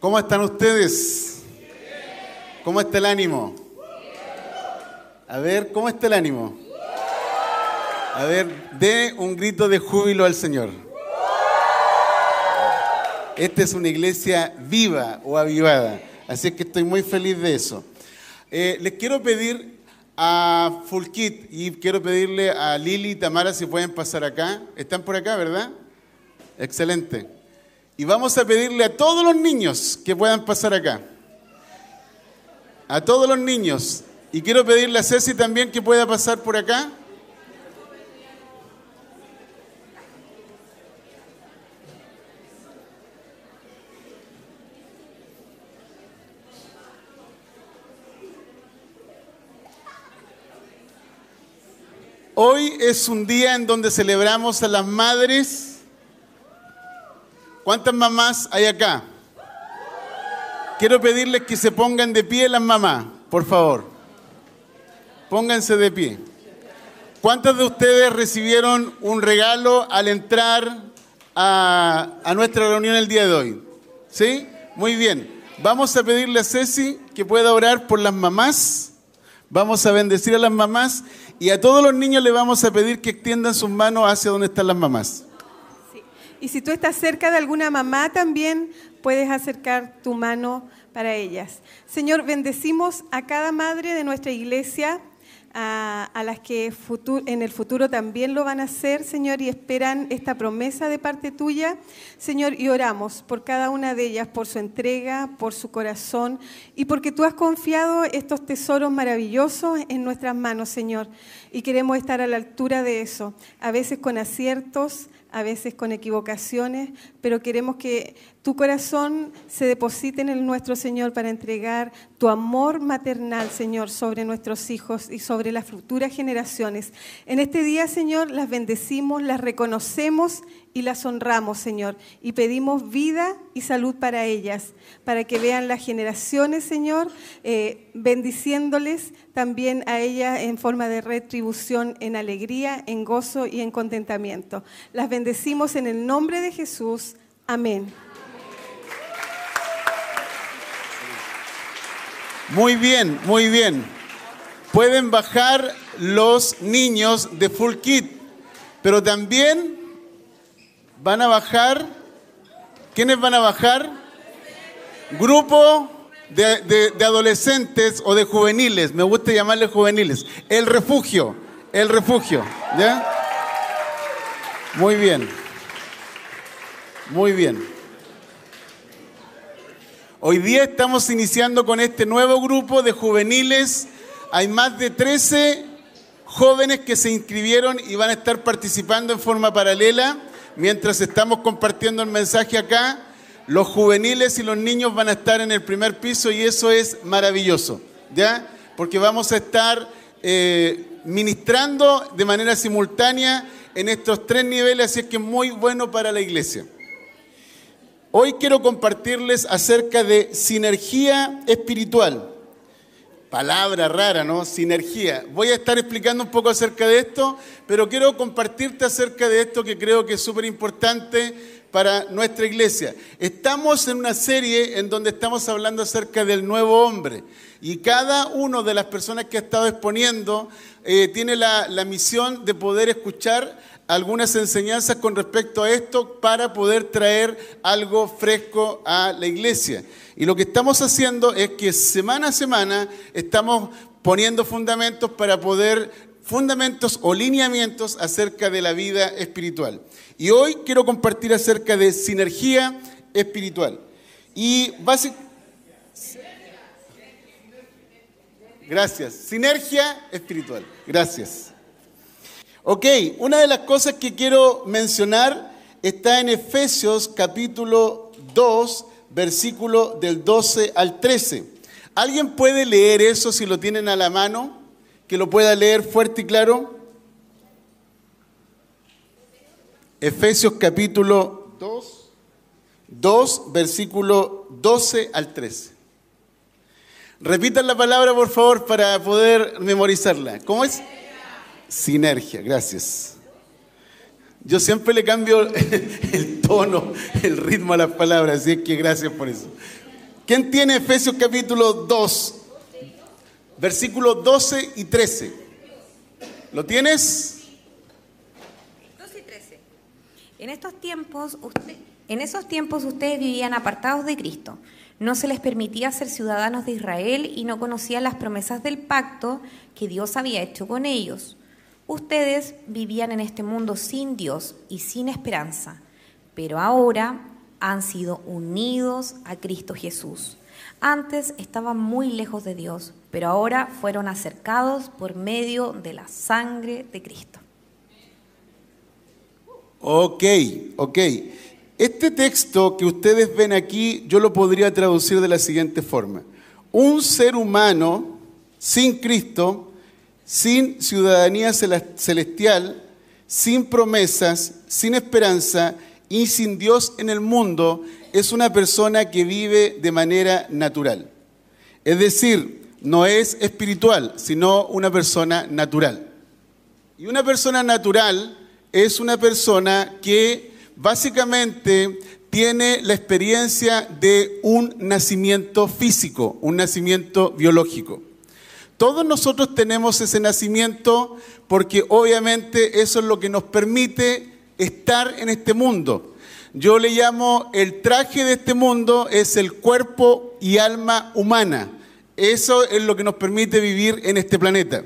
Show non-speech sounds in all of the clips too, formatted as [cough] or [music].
¿Cómo están ustedes? ¿Cómo está el ánimo? A ver, ¿cómo está el ánimo? A ver, dé un grito de júbilo al Señor. Esta es una iglesia viva o avivada, así que estoy muy feliz de eso. Eh, les quiero pedir a Fulkit y quiero pedirle a Lili y Tamara si pueden pasar acá. ¿Están por acá, verdad? Excelente. Y vamos a pedirle a todos los niños que puedan pasar acá. A todos los niños. Y quiero pedirle a Ceci también que pueda pasar por acá. Hoy es un día en donde celebramos a las madres. ¿Cuántas mamás hay acá? Quiero pedirles que se pongan de pie las mamás, por favor. Pónganse de pie. ¿Cuántas de ustedes recibieron un regalo al entrar a, a nuestra reunión el día de hoy? ¿Sí? Muy bien. Vamos a pedirle a Ceci que pueda orar por las mamás. Vamos a bendecir a las mamás y a todos los niños le vamos a pedir que extiendan sus manos hacia donde están las mamás. Y si tú estás cerca de alguna mamá también puedes acercar tu mano para ellas. Señor, bendecimos a cada madre de nuestra iglesia, a, las que en el futuro también lo van a hacer, Señor, y esperan esta promesa de parte tuya. Señor, y oramos por cada una de ellas, por su entrega, por su corazón, y porque tú has confiado estos tesoros maravillosos en nuestras manos, Señor. Y queremos estar a la altura de eso, a veces con aciertos, a veces con equivocaciones, pero queremos que tu corazón se deposite en el nuestro Señor para entregar tu amor maternal, Señor, sobre nuestros hijos y sobre las futuras generaciones. En este día, Señor, las bendecimos, las reconocemos y las honramos, Señor, y pedimos vida y salud para ellas, para que vean las generaciones, Señor, eh, bendiciéndoles también a ellas en forma de retribución, en alegría, en gozo y en contentamiento. Las bendecimos en el nombre de Jesús. Amén. Muy bien, muy bien. Pueden bajar los niños de Full Kit, pero también van a bajar, ¿quiénes van a bajar? Grupo de, adolescentes o de juveniles, me gusta llamarle juveniles. El refugio, el refugio, ¿ya? Muy bien, muy bien. Hoy día estamos iniciando con este nuevo grupo de juveniles. Hay más de 13 jóvenes que se inscribieron y van a estar participando en forma paralela. Mientras estamos compartiendo el mensaje acá, los juveniles y los niños van a estar en el primer piso y eso es maravilloso, ¿ya? Porque vamos a estar eh, ministrando de manera simultánea en estos tres niveles, así que es muy bueno para la iglesia. Hoy quiero compartirles acerca de sinergia espiritual. Palabra rara, ¿no? Sinergia. Voy a estar explicando un poco acerca de esto, pero quiero compartirte acerca de esto que creo que es súper importante para nuestra iglesia. Estamos en una serie en donde estamos hablando acerca del nuevo hombre y cada una de las personas que ha estado exponiendo eh, tiene la, la misión de poder escuchar algunas enseñanzas con respecto a esto para poder traer algo fresco a la iglesia. Y lo que estamos haciendo es que semana a semana estamos poniendo fundamentos para poder, fundamentos o lineamientos acerca de la vida espiritual. Y hoy quiero compartir acerca de sinergia espiritual. Y básicamente... Gracias. Sinergia espiritual. Gracias. Ok, una de las cosas que quiero mencionar está en Efesios capítulo 2, versículo del 12 al 13. ¿Alguien puede leer eso si lo tienen a la mano? Que lo pueda leer fuerte y claro. Efesios capítulo 2, 2, versículo 12 al 13. Repitan la palabra, por favor, para poder memorizarla. ¿Cómo es? Sinergia, gracias. Yo siempre le cambio [laughs] el tono, el ritmo a las palabras, así es que gracias por eso. ¿Quién tiene Efesios capítulo 2? Versículos 12 y 13. ¿Lo tienes? 12 y 13. En estos tiempos, en esos tiempos ustedes vivían apartados de Cristo. No se les permitía ser ciudadanos de Israel y no conocían las promesas del pacto que Dios había hecho con ellos. Ustedes vivían en este mundo sin Dios y sin esperanza, pero ahora han sido unidos a Cristo Jesús. Antes estaban muy lejos de Dios, pero ahora fueron acercados por medio de la sangre de Cristo. Ok, ok. Este texto que ustedes ven aquí, yo lo podría traducir de la siguiente forma. Un ser humano sin Cristo, sin ciudadanía celestial, sin promesas, sin esperanza y sin Dios en el mundo, es una persona que vive de manera natural. Es decir, no es espiritual, sino una persona natural. Y una persona natural es una persona que básicamente tiene la experiencia de un nacimiento físico, un nacimiento biológico. Todos nosotros tenemos ese nacimiento porque obviamente eso es lo que nos permite estar en este mundo. Yo le llamo el traje de este mundo es el cuerpo y alma humana. Eso es lo que nos permite vivir en este planeta.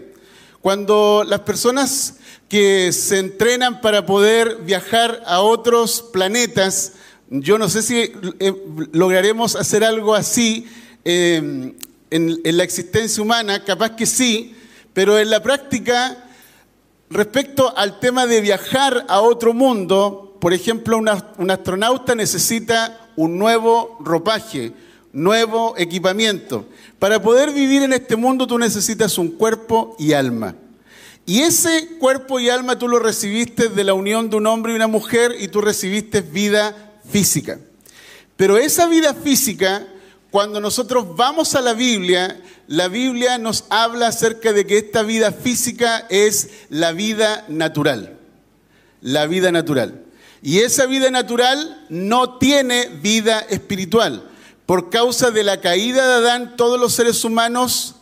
Cuando las personas que se entrenan para poder viajar a otros planetas, yo no sé si eh, lograremos hacer algo así eh, en, la existencia humana, capaz que sí, pero en la práctica, respecto al tema de viajar a otro mundo, por ejemplo, un astronauta necesita un nuevo ropaje, nuevo equipamiento. Para poder vivir en este mundo tú necesitas un cuerpo y alma. Y ese cuerpo y alma tú lo recibiste de la unión de un hombre y una mujer y tú recibiste vida física. Pero esa vida física, cuando nosotros vamos a la Biblia, la Biblia nos habla acerca de que esta vida física es la vida natural. La vida natural. Y esa vida natural no tiene vida espiritual. Por causa de la caída de Adán, todos los seres humanos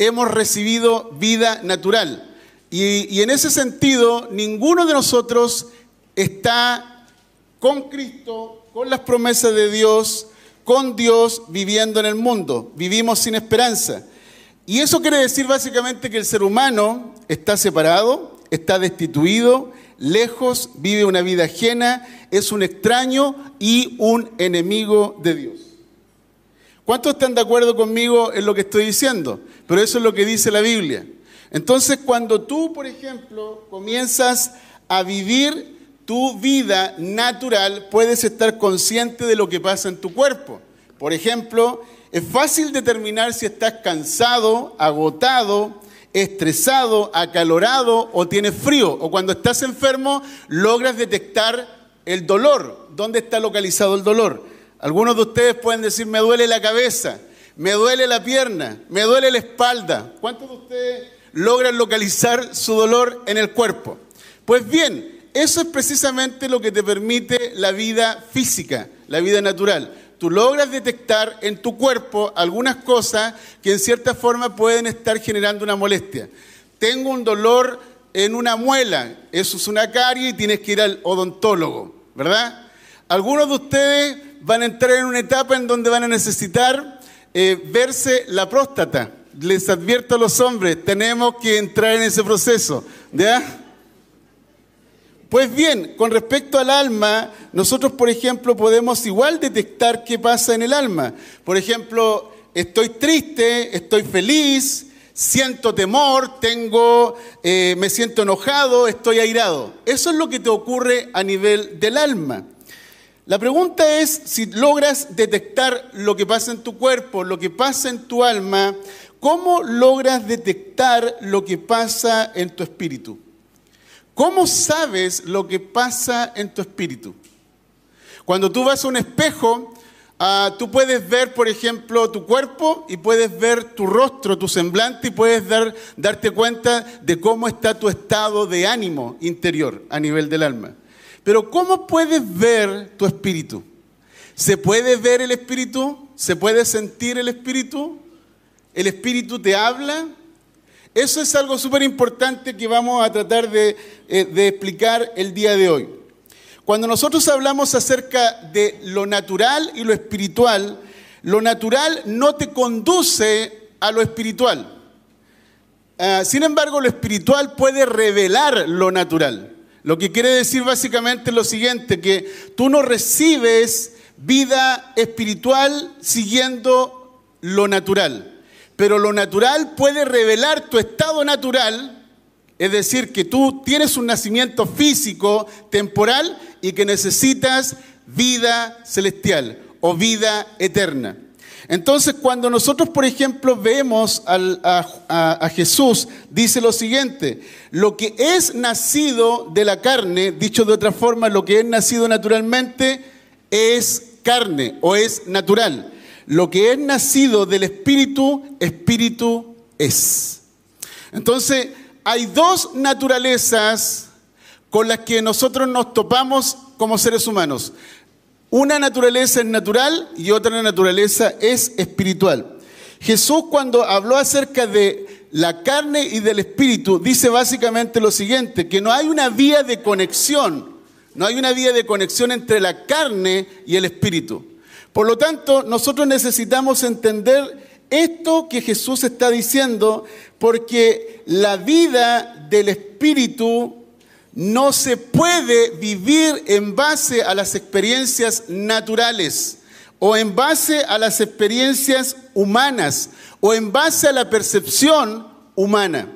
hemos recibido vida natural. Y, en ese sentido, ninguno de nosotros está con Cristo, con las promesas de Dios, con Dios viviendo en el mundo. Vivimos sin esperanza. Y eso quiere decir básicamente que el ser humano está separado, está destituido, lejos, vive una vida ajena, es un extraño y un enemigo de Dios. ¿Cuántos están de acuerdo conmigo en lo que estoy diciendo? Pero eso es lo que dice la Biblia. Entonces, cuando tú, por ejemplo, comienzas a vivir tu vida natural, puedes estar consciente de lo que pasa en tu cuerpo. Por ejemplo, es fácil determinar si estás cansado, agotado, estresado, acalorado o tienes frío. O cuando estás enfermo, logras detectar el dolor. ¿Dónde está localizado el dolor? Algunos de ustedes pueden decir, me duele la cabeza, me duele la pierna, me duele la espalda. ¿Cuántos de ustedes logran localizar su dolor en el cuerpo? Pues bien, eso es precisamente lo que te permite la vida física, la vida natural. Tú logras detectar en tu cuerpo algunas cosas que en cierta forma pueden estar generando una molestia. Tengo un dolor en una muela, eso es una carie y tienes que ir al odontólogo, ¿verdad? Algunos de ustedes van a entrar en una etapa en donde van a necesitar eh, verse la próstata. Les advierto a los hombres, tenemos que entrar en ese proceso. ¿ya? Pues bien, con respecto al alma, nosotros, por ejemplo, podemos igual detectar qué pasa en el alma. Por ejemplo, estoy triste, estoy feliz, siento temor, tengo, eh, me siento enojado, estoy airado. Eso es lo que te ocurre a nivel del alma. La pregunta es si logras detectar lo que pasa en tu cuerpo, lo que pasa en tu alma, ¿cómo logras detectar lo que pasa en tu espíritu? ¿Cómo sabes lo que pasa en tu espíritu? Cuando tú vas a un espejo, ah, tú puedes ver, por ejemplo, tu cuerpo y puedes ver tu rostro, tu semblante y puedes darte cuenta de cómo está tu estado de ánimo interior a nivel del alma. Pero ¿cómo puedes ver tu espíritu? ¿Se puede ver el espíritu? ¿Se puede sentir el espíritu? ¿El espíritu te habla? Eso es algo súper importante que vamos a tratar de, eh, de explicar el día de hoy. Cuando nosotros hablamos acerca de lo natural y lo espiritual, lo natural no te conduce a lo espiritual. Ah, sin embargo, lo espiritual puede revelar lo natural. Lo que quiere decir básicamente lo siguiente, que tú no recibes vida espiritual siguiendo lo natural, pero lo natural puede revelar tu estado natural, es decir, que tú tienes un nacimiento físico, temporal, y que necesitas vida celestial o vida eterna. Entonces, cuando nosotros, por ejemplo, vemos a, Jesús, dice lo siguiente, lo que es nacido de la carne, dicho de otra forma, lo que es nacido naturalmente es carne o es natural. Lo que es nacido del Espíritu, Espíritu es. Entonces, hay dos naturalezas con las que nosotros nos topamos como seres humanos. Una naturaleza es natural y otra naturaleza es espiritual. Jesús cuando habló acerca de la carne y del espíritu, dice básicamente lo siguiente, que no hay una vía de conexión, no hay una vía de conexión entre la carne y el espíritu. Por lo tanto, nosotros necesitamos entender esto que Jesús está diciendo, porque la vida del espíritu no se puede vivir en base a las experiencias naturales o en base a las experiencias humanas o en base a la percepción humana.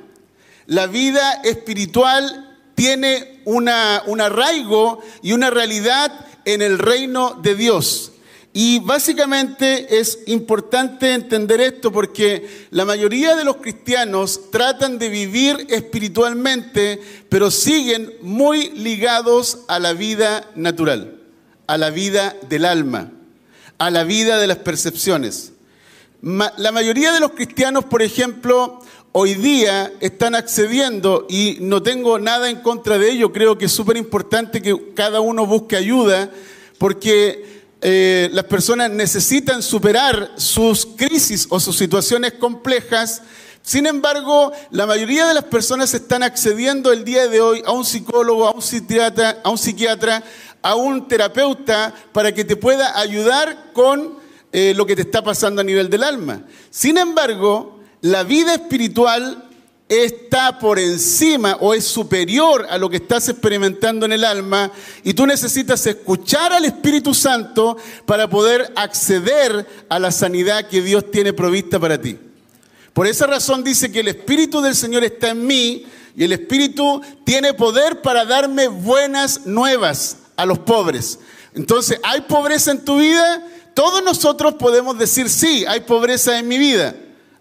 La vida espiritual tiene una, un arraigo y una realidad en el reino de Dios. Y básicamente es importante entender esto porque la mayoría de los cristianos tratan de vivir espiritualmente, pero siguen muy ligados a la vida natural, a la vida del alma, a la vida de las percepciones. La mayoría de los cristianos, por ejemplo, hoy día están accediendo, y no tengo nada en contra de ello, creo que es súper importante que cada uno busque ayuda, porque eh, las personas necesitan superar sus crisis o sus situaciones complejas. Sin embargo, la mayoría de las personas están accediendo el día de hoy a un psicólogo, a un psiquiatra, a un, psiquiatra, a un terapeuta para que te pueda ayudar con eh, lo que te está pasando a nivel del alma. Sin embargo, la vida espiritual está por encima o es superior a lo que estás experimentando en el alma y tú necesitas escuchar al Espíritu Santo para poder acceder a la sanidad que Dios tiene provista para ti. Por esa razón dice que el Espíritu del Señor está en mí y el Espíritu tiene poder para darme buenas nuevas a los pobres. Entonces, ¿hay pobreza en tu vida? Todos nosotros podemos decir, sí, hay pobreza en mi vida.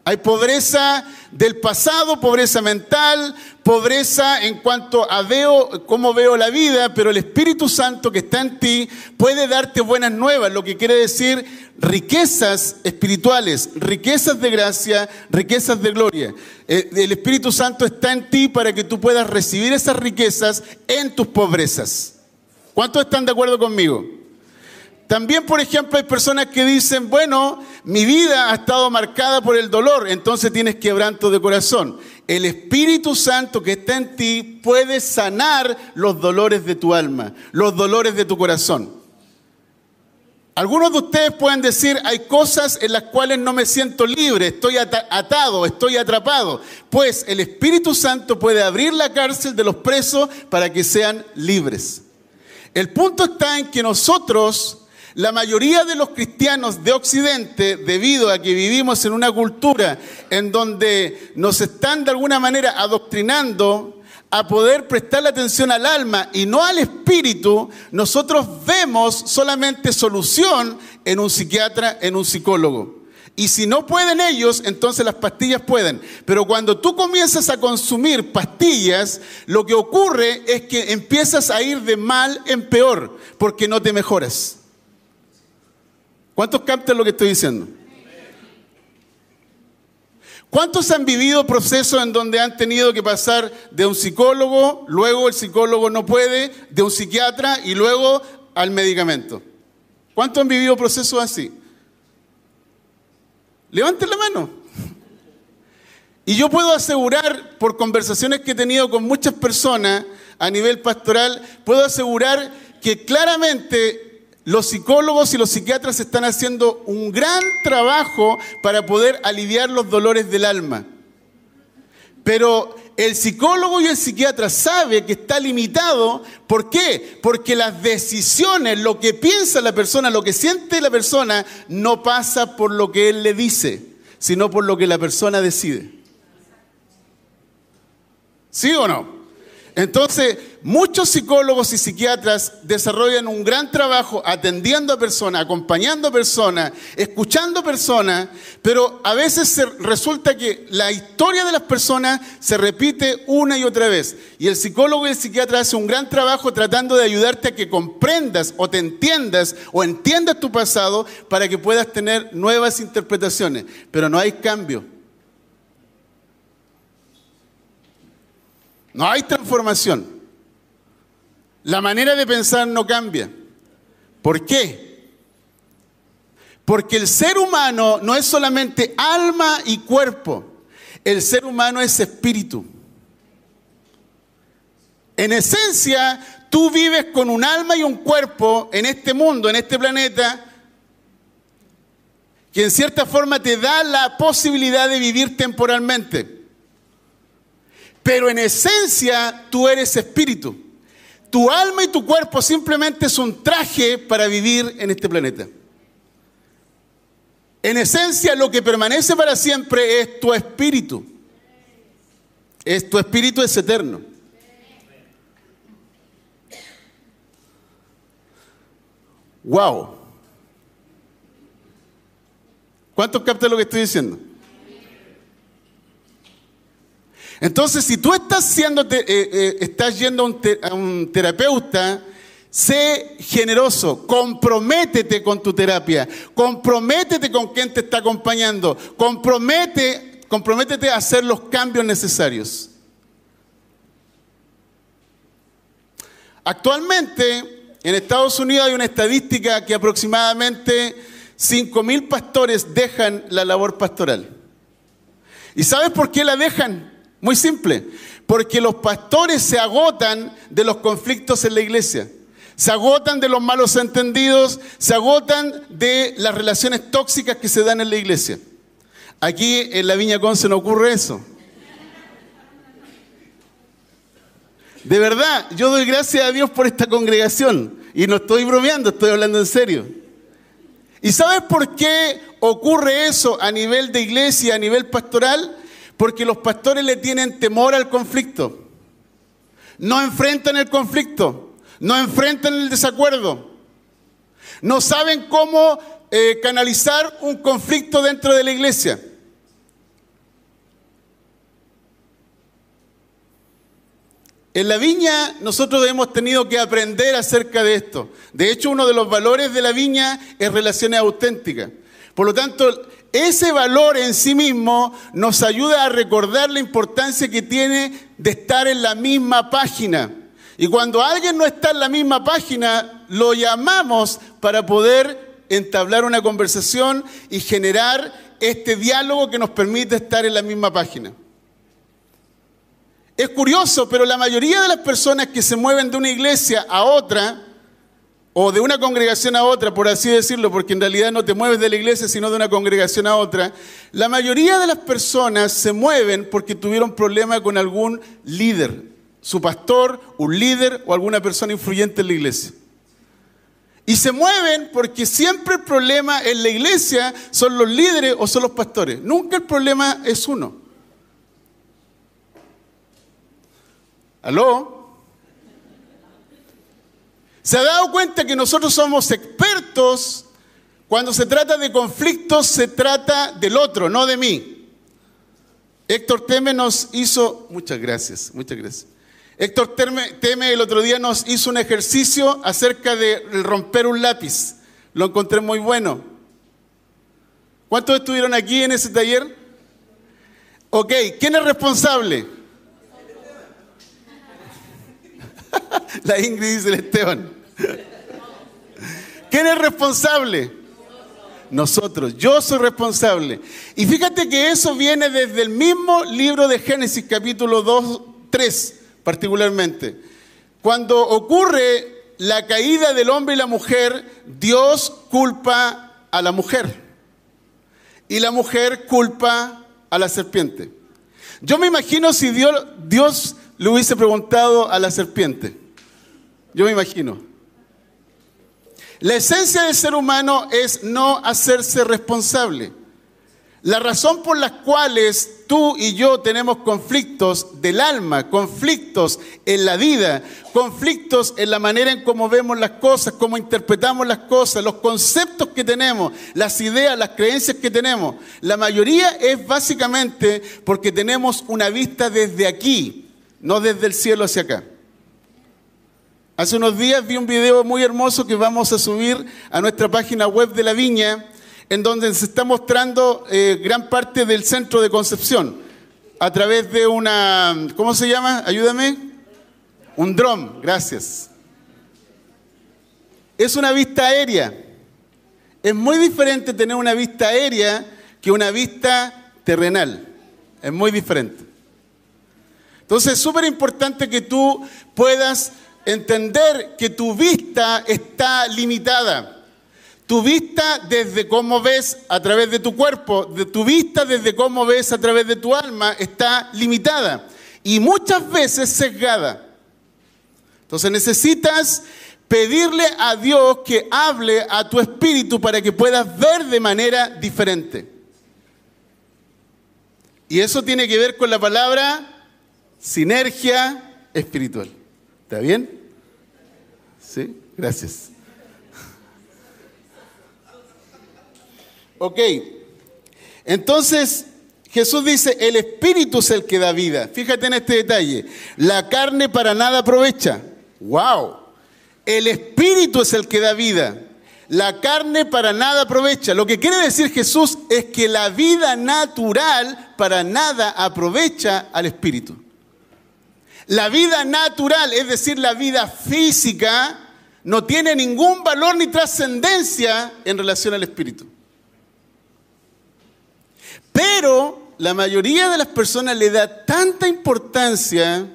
Hay pobreza del pasado, pobreza mental, pobreza en cuanto a veo cómo veo la vida, pero el Espíritu Santo que está en ti puede darte buenas nuevas, lo que quiere decir riquezas espirituales, riquezas de gracia, riquezas de gloria. Eh, el Espíritu Santo está en ti para que tú puedas recibir esas riquezas en tus pobrezas. ¿Cuántos están de acuerdo conmigo? También, por ejemplo, hay personas que dicen, bueno, mi vida ha estado marcada por el dolor, entonces tienes quebranto de corazón. El Espíritu Santo que está en ti puede sanar los dolores de tu alma, los dolores de tu corazón. Algunos de ustedes pueden decir, hay cosas en las cuales no me siento libre, estoy atado, estoy atrapado. Pues el Espíritu Santo puede abrir la cárcel de los presos para que sean libres. El punto está en que nosotros la mayoría de los cristianos de Occidente, debido a que vivimos en una cultura en donde nos están de alguna manera adoctrinando a poder prestar la atención al alma y no al espíritu, nosotros vemos solamente solución en un psiquiatra, en un psicólogo. Y si no pueden ellos, entonces las pastillas pueden. Pero cuando tú comienzas a consumir pastillas, lo que ocurre es que empiezas a ir de mal en peor, porque no te mejoras. ¿Cuántos captan lo que estoy diciendo? ¿Cuántos han vivido procesos en donde han tenido que pasar de un psicólogo, luego el psicólogo no puede, de un psiquiatra y luego al medicamento? ¿Cuántos han vivido procesos así? Levanten la mano. Y yo puedo asegurar, por conversaciones que he tenido con muchas personas a nivel pastoral, puedo asegurar que claramente los psicólogos y los psiquiatras están haciendo un gran trabajo para poder aliviar los dolores del alma. Pero el psicólogo y el psiquiatra sabe que está limitado. ¿Por qué? Porque las decisiones, lo que piensa la persona, lo que siente la persona, no pasa por lo que él le dice, sino por lo que la persona decide. ¿Sí o no? Entonces, muchos psicólogos y psiquiatras desarrollan un gran trabajo atendiendo a personas, acompañando a personas, escuchando personas, pero a veces resulta que la historia de las personas se repite una y otra vez. Y el psicólogo y el psiquiatra hacen un gran trabajo tratando de ayudarte a que comprendas o te entiendas o entiendas tu pasado para que puedas tener nuevas interpretaciones. Pero no hay cambio. No hay transformación. La manera de pensar no cambia. ¿Por qué? Porque el ser humano no es solamente alma y cuerpo. El ser humano es espíritu. En esencia, tú vives con un alma y un cuerpo en este mundo, en este planeta, que en cierta forma te da la posibilidad de vivir temporalmente. Pero en esencia tú eres espíritu. Tu alma y tu cuerpo simplemente es un traje para vivir en este planeta. En esencia lo que permanece para siempre es tu espíritu. Es tu espíritu es eterno. Wow. ¿Cuántos captan lo que estoy diciendo? Entonces, si tú estás, siendo, eh, eh, estás yendo a un, terapeuta, sé generoso, comprométete con tu terapia, comprométete con quien te está acompañando, compromete, comprométete a hacer los cambios necesarios. Actualmente, en Estados Unidos hay una estadística que aproximadamente 5.000 pastores dejan la labor pastoral. ¿Y sabes por qué la dejan? Muy simple, porque los pastores se agotan de los conflictos en la iglesia, se agotan de los malos entendidos, se agotan de las relaciones tóxicas que se dan en la iglesia. Aquí en la Viña Conce no ocurre eso. De verdad, yo doy gracias a Dios por esta congregación y no estoy bromeando, estoy hablando en serio. ¿Y sabes por qué ocurre eso a nivel de iglesia, a nivel pastoral? Porque los pastores le tienen temor al conflicto. No enfrentan el conflicto, no enfrentan el desacuerdo. No saben cómo eh, canalizar un conflicto dentro de la iglesia. En la viña nosotros hemos tenido que aprender acerca de esto. De hecho, uno de los valores de la viña es relaciones auténticas. Por lo tanto, ese valor en sí mismo nos ayuda a recordar la importancia que tiene de estar en la misma página. Y cuando alguien no está en la misma página, lo llamamos para poder entablar una conversación y generar este diálogo que nos permite estar en la misma página. Es curioso, pero la mayoría de las personas que se mueven de una iglesia a otra, o de una congregación a otra, por así decirlo, porque en realidad no te mueves de la iglesia, sino de una congregación a otra, la mayoría de las personas se mueven porque tuvieron problema con algún líder, su pastor, un líder o alguna persona influyente en la iglesia. Y se mueven porque siempre el problema en la iglesia son los líderes o son los pastores. Nunca el problema es uno. ¿Aló? ¿Se ha dado cuenta que nosotros somos expertos cuando se trata de conflictos, se trata del otro, no de mí? Héctor Teme nos hizo, muchas gracias, muchas gracias. Héctor Teme, el otro día nos hizo un ejercicio acerca de romper un lápiz. Lo encontré muy bueno. ¿Cuántos estuvieron aquí en ese taller? Ok, ¿quién es responsable? [laughs] La Ingrid dice el Esteban. ¿Quién es responsable? Nosotros, yo soy responsable. Y fíjate que eso viene desde el mismo libro de Génesis, capítulo 2, 3, particularmente. Cuando ocurre la caída del hombre y la mujer, Dios culpa a la mujer. Y la mujer culpa a la serpiente. Yo me imagino si Dios, le hubiese preguntado a la serpiente. Yo me imagino. La esencia del ser humano es no hacerse responsable. La razón por las cuales tú y yo tenemos conflictos del alma, conflictos en la vida, conflictos en la manera en cómo vemos las cosas, cómo interpretamos las cosas, los conceptos que tenemos, las ideas, las creencias que tenemos, la mayoría es básicamente porque tenemos una vista desde aquí, no desde el cielo hacia acá. Hace unos días vi un video muy hermoso que vamos a subir a nuestra página web de la viña, en donde se está mostrando eh, gran parte del centro de Concepción a través de una, ¿cómo se llama? Ayúdame. Un dron, gracias. Es una vista aérea. Es muy diferente tener una vista aérea que una vista terrenal. Es muy diferente. Entonces es súper importante que tú puedas entender que tu vista está limitada. Tu vista desde cómo ves a través de tu cuerpo, de tu vista desde cómo ves a través de tu alma está limitada y muchas veces sesgada. Entonces necesitas pedirle a Dios que hable a tu espíritu para que puedas ver de manera diferente. Y eso tiene que ver con la palabra sinergia espiritual. ¿Está bien? ¿Sí? Gracias. Ok. Entonces, Jesús dice, el espíritu es el que da vida. Fíjate en este detalle. La carne para nada aprovecha. ¡Wow! El espíritu es el que da vida. La carne para nada aprovecha. Lo que quiere decir Jesús es que la vida natural para nada aprovecha al espíritu. La vida natural, es decir, la vida física, no tiene ningún valor ni trascendencia en relación al espíritu. Pero la mayoría de las personas le da tanta importancia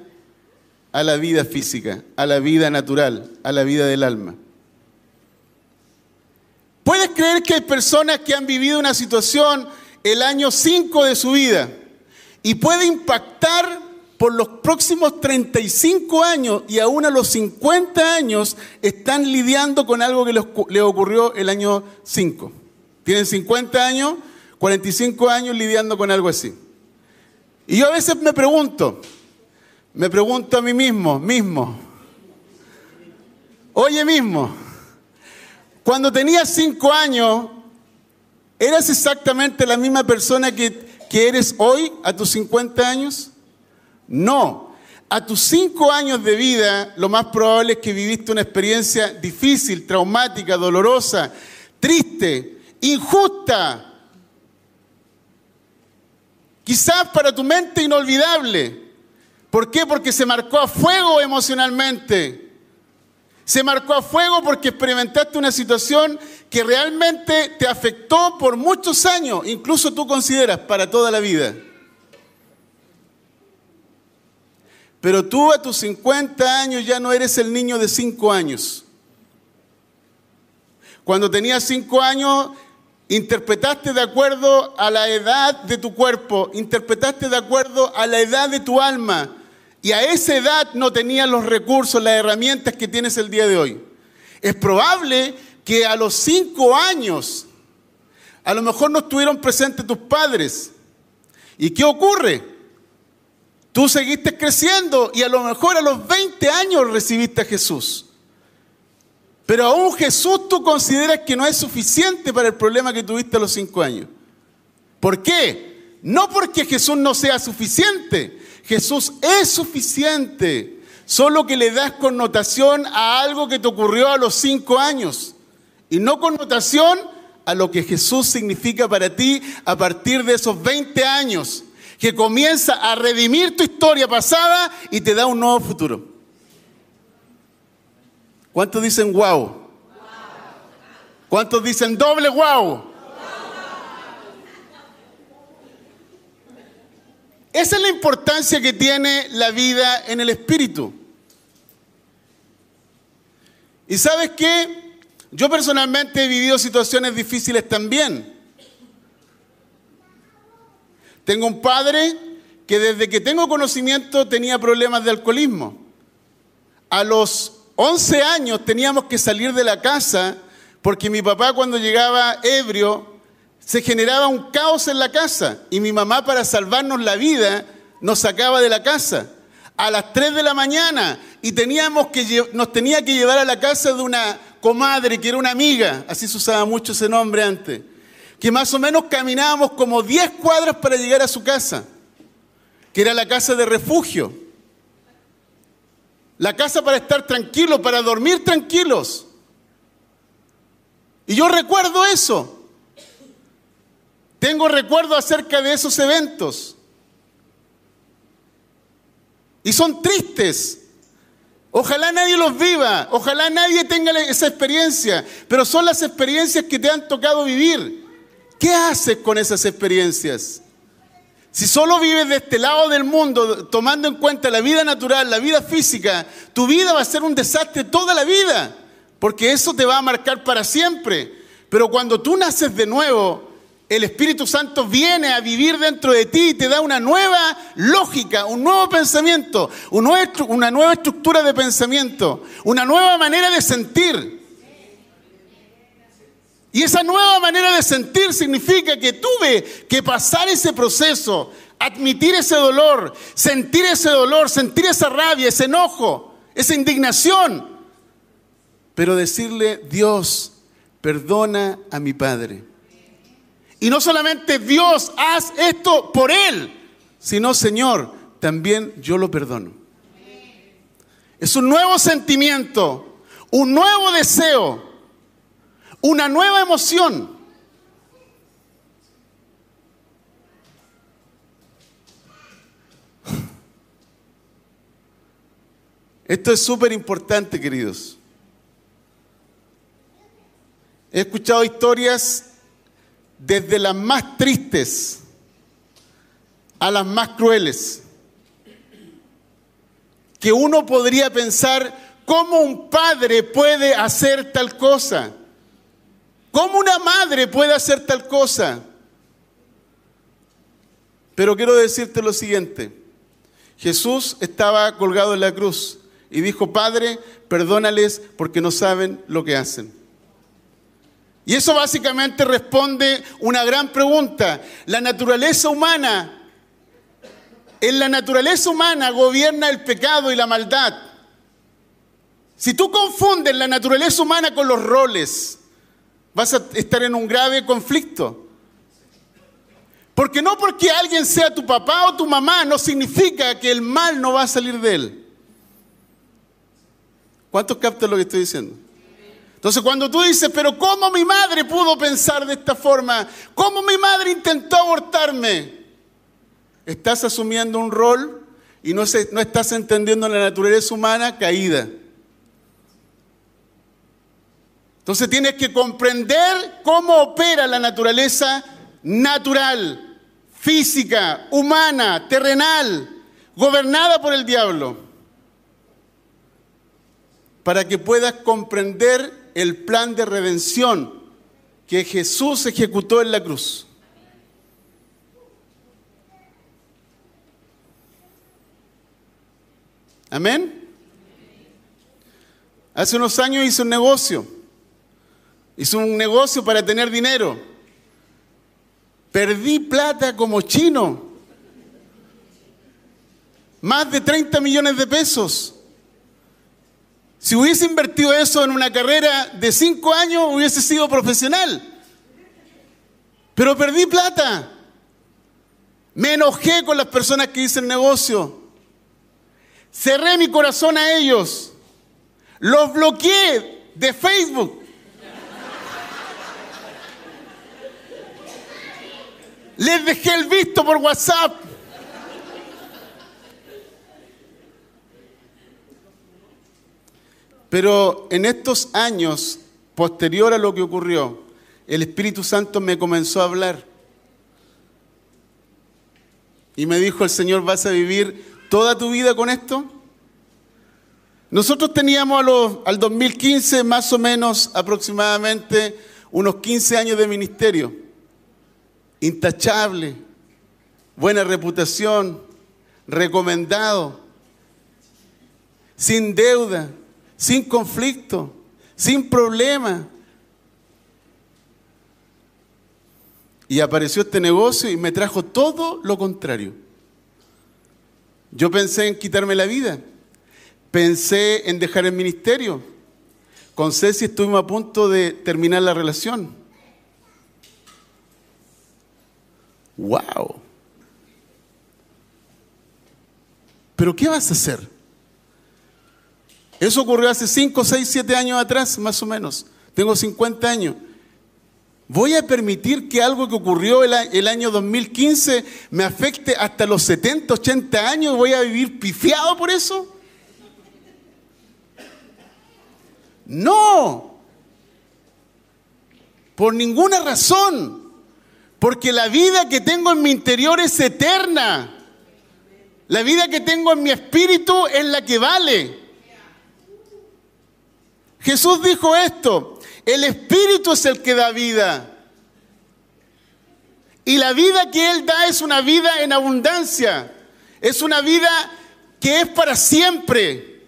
a la vida física, a la vida natural, a la vida del alma. ¿Puedes creer que hay personas que han vivido una situación el año 5 de su vida y puede impactar por los próximos 35 años y aún a los 50 años están lidiando con algo que les ocurrió el año 5. Tienen 50 años, 45 años lidiando con algo así. Y yo a veces me pregunto, me pregunto a mí mismo, mismo, oye mismo, cuando tenías 5 años, ¿eras exactamente la misma persona que, que eres hoy a tus 50 años? No. A tus cinco años de vida, lo más probable es que viviste una experiencia difícil, traumática, dolorosa, triste, injusta. Quizás para tu mente inolvidable. ¿Por qué? Porque se marcó a fuego emocionalmente. Se marcó a fuego porque experimentaste una situación que realmente te afectó por muchos años, incluso tú consideras para toda la vida. Pero tú a tus 50 años ya no eres el niño de 5 años. Cuando tenías 5 años, interpretaste de acuerdo a la edad de tu cuerpo, interpretaste de acuerdo a la edad de tu alma. Y a esa edad no tenías los recursos, las herramientas que tienes el día de hoy. Es probable que a los 5 años, a lo mejor no estuvieron presentes tus padres. ¿Y qué ocurre? Tú seguiste creciendo y a lo mejor a los 20 años recibiste a Jesús. Pero aún Jesús tú consideras que no es suficiente para el problema que tuviste a los 5 años. ¿Por qué? No porque Jesús no sea suficiente. Jesús es suficiente. Solo que le das connotación a algo que te ocurrió a los 5 años. Y no connotación a lo que Jesús significa para ti a partir de esos 20 años que comienza a redimir tu historia pasada y te da un nuevo futuro. ¿Cuántos dicen wow? ¿Cuántos dicen doble wow? Esa es la importancia que tiene la vida en el espíritu. Y sabes qué? Yo personalmente he vivido situaciones difíciles también. Tengo un padre que desde que tengo conocimiento tenía problemas de alcoholismo. A los 11 años teníamos que salir de la casa porque mi papá cuando llegaba ebrio se generaba un caos en la casa y mi mamá para salvarnos la vida nos sacaba de la casa a las 3 de la mañana y teníamos que, nos tenía que llevar a la casa de una comadre que era una amiga, así se usaba mucho ese nombre antes, que más o menos caminábamos como 10 cuadras para llegar a su casa, que era la casa de refugio. La casa para estar tranquilos, para dormir tranquilos. Y yo recuerdo eso. Tengo recuerdo acerca de esos eventos. Y son tristes. Ojalá nadie los viva, ojalá nadie tenga esa experiencia, pero son las experiencias que te han tocado vivir. ¿Qué haces con esas experiencias? Si solo vives de este lado del mundo, tomando en cuenta la vida natural, la vida física, tu vida va a ser un desastre toda la vida, porque eso te va a marcar para siempre. Pero cuando tú naces de nuevo, el Espíritu Santo viene a vivir dentro de ti y te da una nueva lógica, un nuevo pensamiento, una nueva estructura de pensamiento, una nueva manera de sentir. Y esa nueva manera de sentir significa que tuve que pasar ese proceso, admitir ese dolor, sentir ese dolor, sentir esa rabia, ese enojo, esa indignación, pero decirle, Dios, perdona a mi Padre y no solamente Dios, haz esto por Él, sino Señor, también yo lo perdono. Es un nuevo sentimiento, un nuevo deseo, una nueva emoción. Esto es súper importante, queridos. He escuchado historias desde las más tristes a las más crueles, que uno podría pensar cómo un padre puede hacer tal cosa, cómo una madre puede hacer tal cosa. Pero quiero decirte lo siguiente, Jesús estaba colgado en la cruz y dijo, Padre, perdónales porque no saben lo que hacen. Y eso básicamente responde una gran pregunta. La naturaleza humana, en la naturaleza humana gobierna el pecado y la maldad. Si tú confundes la naturaleza humana con los roles, vas a estar en un grave conflicto. Porque no porque alguien sea tu papá o tu mamá no significa que el mal no va a salir de él. ¿Cuántos captan lo que estoy diciendo? Entonces cuando tú dices, pero ¿cómo mi madre pudo pensar de esta forma? ¿Cómo mi madre intentó abortarme? Estás asumiendo un rol y no, no estás entendiendo la naturaleza humana caída. Entonces tienes que comprender cómo opera la naturaleza natural, física, humana, terrenal, gobernada por el diablo, para que puedas comprender el plan de redención que Jesús ejecutó en la cruz. Amén. Hace unos años hice un negocio. Hice un negocio para tener dinero. Perdí plata como chino. Más de 30 millones de pesos. Si hubiese invertido eso en una carrera de cinco años, hubiese sido profesional. Pero perdí plata. Me enojé con las personas que hice el negocio. Cerré mi corazón a ellos. Los bloqueé de Facebook. Les dejé el visto por WhatsApp. Pero en estos años, posterior a lo que ocurrió, el Espíritu Santo me comenzó a hablar. Y me dijo el Señor, ¿vas a vivir toda tu vida con esto? Nosotros teníamos a los, al 2015 más o menos aproximadamente unos 15 años de ministerio. Intachable, buena reputación, recomendado, sin deuda, sin conflicto, sin problema. Y apareció este negocio y me trajo todo lo contrario. Yo pensé en quitarme la vida, pensé en dejar el ministerio. Con Ceci estuvimos a punto de terminar la relación. ¡Wow! Pero ¿qué vas a hacer? Eso ocurrió hace 5, 6, 7 años atrás, más o menos. Tengo 50 años. ¿Voy a permitir que algo que ocurrió el, año 2015 me afecte hasta los 70, 80 años? ¿Voy a vivir pifiado por eso? No. Por ninguna razón. Porque la vida que tengo en mi interior es eterna. La vida que tengo en mi espíritu es la que vale. Jesús dijo esto, el espíritu es el que da vida. Y la vida que Él da es una vida en abundancia. Es una vida que es para siempre.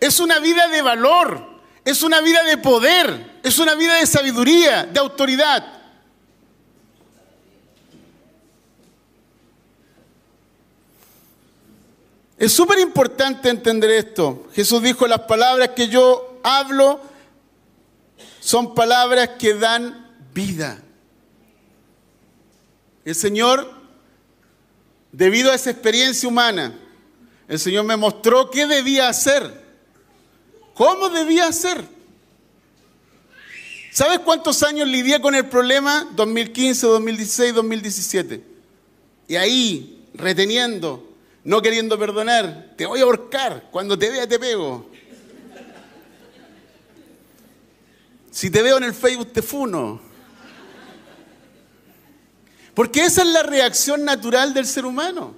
Es una vida de valor. Es una vida de poder. Es una vida de sabiduría, de autoridad. Es súper importante entender esto. Jesús dijo, las palabras que yo hablo son palabras que dan vida. El Señor, debido a esa experiencia humana, el Señor me mostró qué debía hacer, cómo debía hacer. ¿Sabes cuántos años lidié con el problema? 2015, 2016, 2017. Y ahí, reteniendo, no queriendo perdonar, te voy a ahorcar, cuando te vea te pego. Si te veo en el Facebook te funo. Porque esa es la reacción natural del ser humano.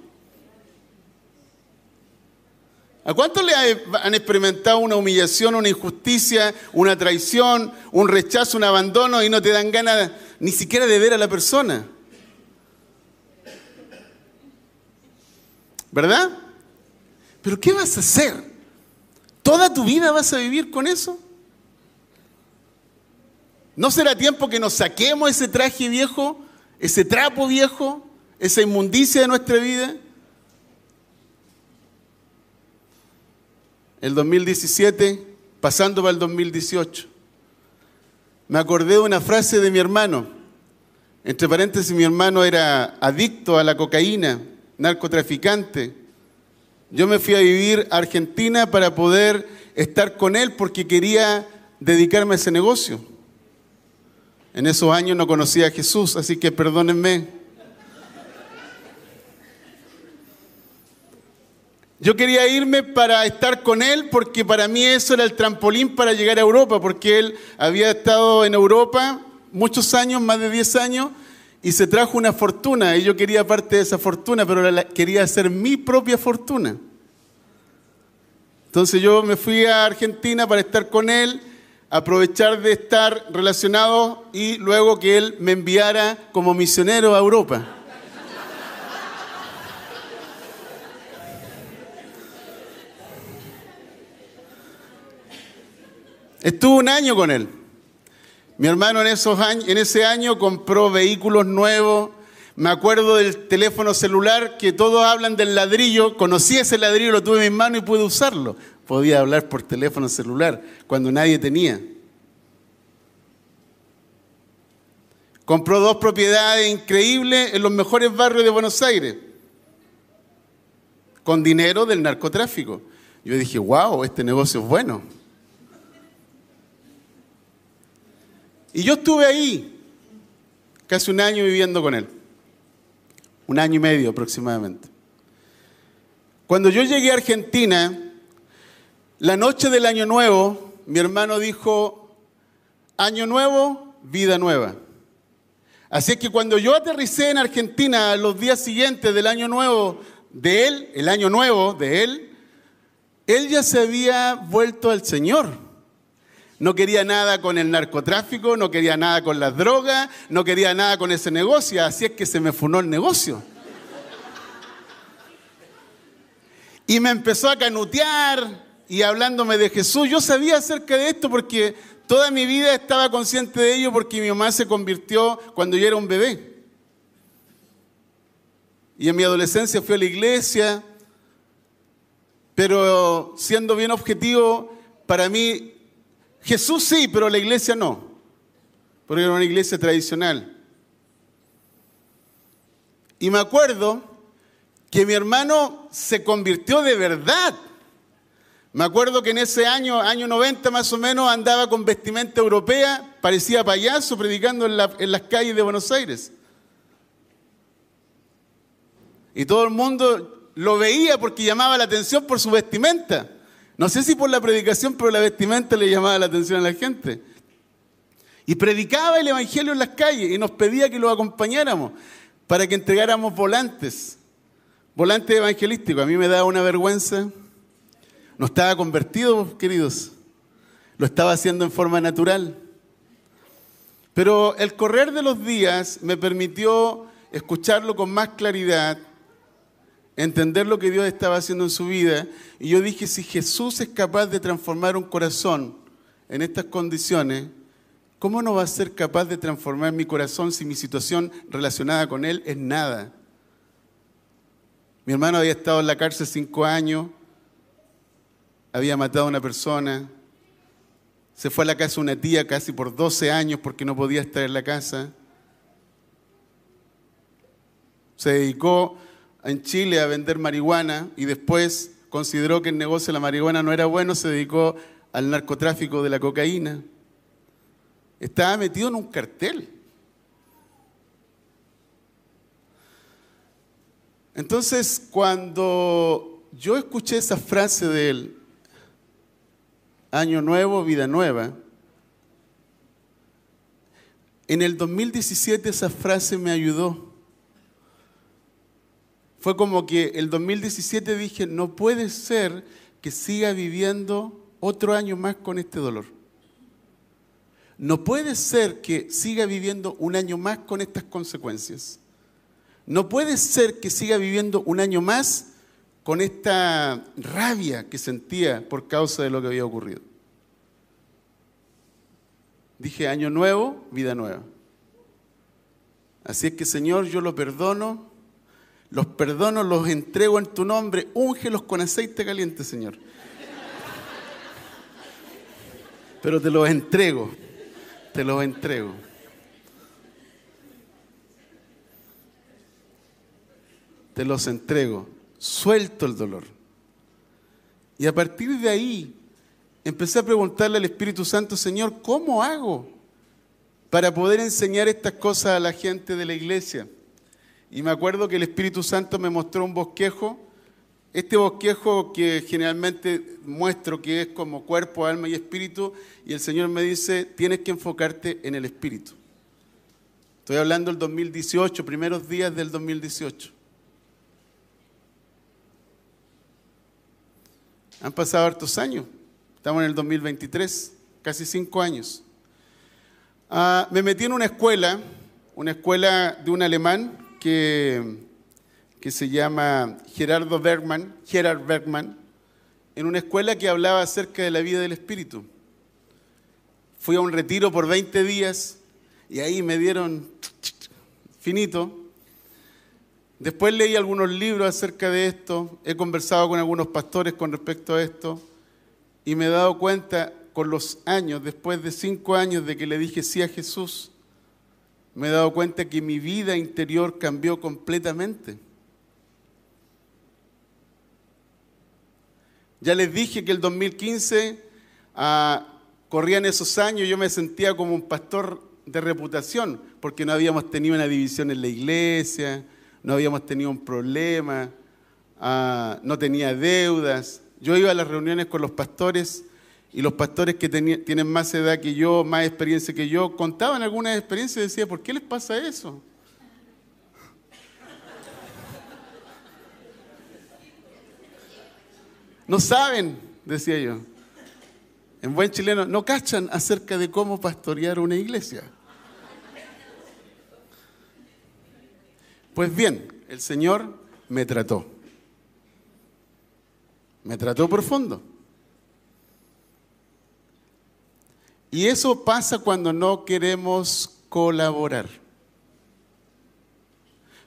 ¿A cuántos le han experimentado una humillación, una injusticia, una traición, un rechazo, un abandono y no te dan ganas ni siquiera de ver a la persona? ¿Verdad? Pero ¿qué vas a hacer? ¿Toda tu vida vas a vivir con eso? ¿No será tiempo que nos saquemos ese traje viejo, ese trapo viejo, esa inmundicia de nuestra vida? El 2017, pasando para el 2018, me acordé de una frase de mi hermano. Entre paréntesis, mi hermano era adicto a la cocaína narcotraficante. Yo me fui a vivir a Argentina para poder estar con él porque quería dedicarme a ese negocio. En esos años no conocía a Jesús, así que perdónenme. Yo quería irme para estar con él porque para mí eso era el trampolín para llegar a Europa, porque él había estado en Europa muchos años, más de 10 años, y se trajo una fortuna y yo quería parte de esa fortuna, pero quería hacer mi propia fortuna. Entonces yo me fui a Argentina para estar con él, aprovechar de estar relacionado y luego que él me enviara como misionero a Europa. Estuve un año con él. Mi hermano en, esos años, en ese año compró vehículos nuevos. Me acuerdo del teléfono celular que todos hablan del ladrillo. Conocí ese ladrillo, lo tuve en mis manos y pude usarlo. Podía hablar por teléfono celular cuando nadie tenía. Compró dos propiedades increíbles en los mejores barrios de Buenos Aires, con dinero del narcotráfico. Yo dije, wow, este negocio es bueno. Y yo estuve ahí casi un año viviendo con él. Un año y medio aproximadamente. Cuando yo llegué a Argentina, la noche del año nuevo, mi hermano dijo, año nuevo, vida nueva. Así es que cuando yo aterricé en Argentina los días siguientes del año nuevo de él, el año nuevo de él, él ya se había vuelto al Señor. No quería nada con el narcotráfico, no quería nada con las drogas, no quería nada con ese negocio, así es que se me funó el negocio. Y me empezó a canutear y hablándome de Jesús. Yo sabía acerca de esto porque toda mi vida estaba consciente de ello porque mi mamá se convirtió cuando yo era un bebé. Y en mi adolescencia fui a la iglesia, pero siendo bien objetivo, para mí Jesús sí, pero la iglesia no, porque era una iglesia tradicional. Y me acuerdo que mi hermano se convirtió de verdad. Me acuerdo que en ese año, año 90 más o menos, andaba con vestimenta europea, parecía payaso predicando en, en las calles de Buenos Aires. Y todo el mundo lo veía porque llamaba la atención por su vestimenta. No sé si por la predicación, pero la vestimenta le llamaba la atención a la gente. Y predicaba el Evangelio en las calles y nos pedía que lo acompañáramos para que entregáramos volantes, volantes evangelísticos. A mí me daba una vergüenza. No estaba convertido, queridos. Lo estaba haciendo en forma natural. Pero el correr de los días me permitió escucharlo con más claridad entender lo que Dios estaba haciendo en su vida. Y yo dije, si Jesús es capaz de transformar un corazón en estas condiciones, ¿cómo no va a ser capaz de transformar mi corazón si mi situación relacionada con Él es nada? Mi hermano había estado en la cárcel cinco años, había matado a una persona, se fue a la casa de una tía casi por 12 años porque no podía estar en la casa. Se dedicó en Chile a vender marihuana y después consideró que el negocio de la marihuana no era bueno, se dedicó al narcotráfico de la cocaína. Estaba metido en un cartel. Entonces, cuando yo escuché esa frase del año nuevo, vida nueva, en el 2017 esa frase me ayudó fue como que el 2017 dije, no puede ser que siga viviendo otro año más con este dolor. No puede ser que siga viviendo un año más con estas consecuencias. No puede ser que siga viviendo un año más con esta rabia que sentía por causa de lo que había ocurrido. Dije, año nuevo, vida nueva. Así es que Señor, yo lo perdono los perdono, los entrego en tu nombre, úngelos con aceite caliente, Señor. Pero te los entrego, te los entrego. Te los entrego, suelto el dolor. Y a partir de ahí empecé a preguntarle al Espíritu Santo, Señor, ¿cómo hago para poder enseñar estas cosas a la gente de la iglesia? Y me acuerdo que el Espíritu Santo me mostró un bosquejo, este bosquejo que generalmente muestro que es como cuerpo, alma y espíritu, y el Señor me dice, tienes que enfocarte en el espíritu. Estoy hablando del 2018, primeros días del 2018. Han pasado hartos años, estamos en el 2023, casi cinco años. Ah, me metí en una escuela, una escuela de un alemán que, que se llama Gerardo Bergman, Gerard Bergman, en una escuela que hablaba acerca de la vida del Espíritu. Fui a un retiro por 20 días y ahí me dieron finito. Después leí algunos libros acerca de esto, he conversado con algunos pastores con respecto a esto y me he dado cuenta con los años, después de cinco años de que le dije sí a Jesús, me he dado cuenta que mi vida interior cambió completamente. Ya les dije que el 2015 ah, corrían esos años, yo me sentía como un pastor de reputación, porque no habíamos tenido una división en la iglesia, no habíamos tenido un problema, ah, no tenía deudas. Yo iba a las reuniones con los pastores Y los pastores que tienen más edad que yo, más experiencia que yo, contaban algunas experiencias y decían, ¿por qué les pasa eso? [laughs] No saben, decía yo. En buen chileno, no cachan acerca de cómo pastorear una iglesia. Pues bien, el Señor me trató. Me trató profundo. Y eso pasa cuando no queremos colaborar.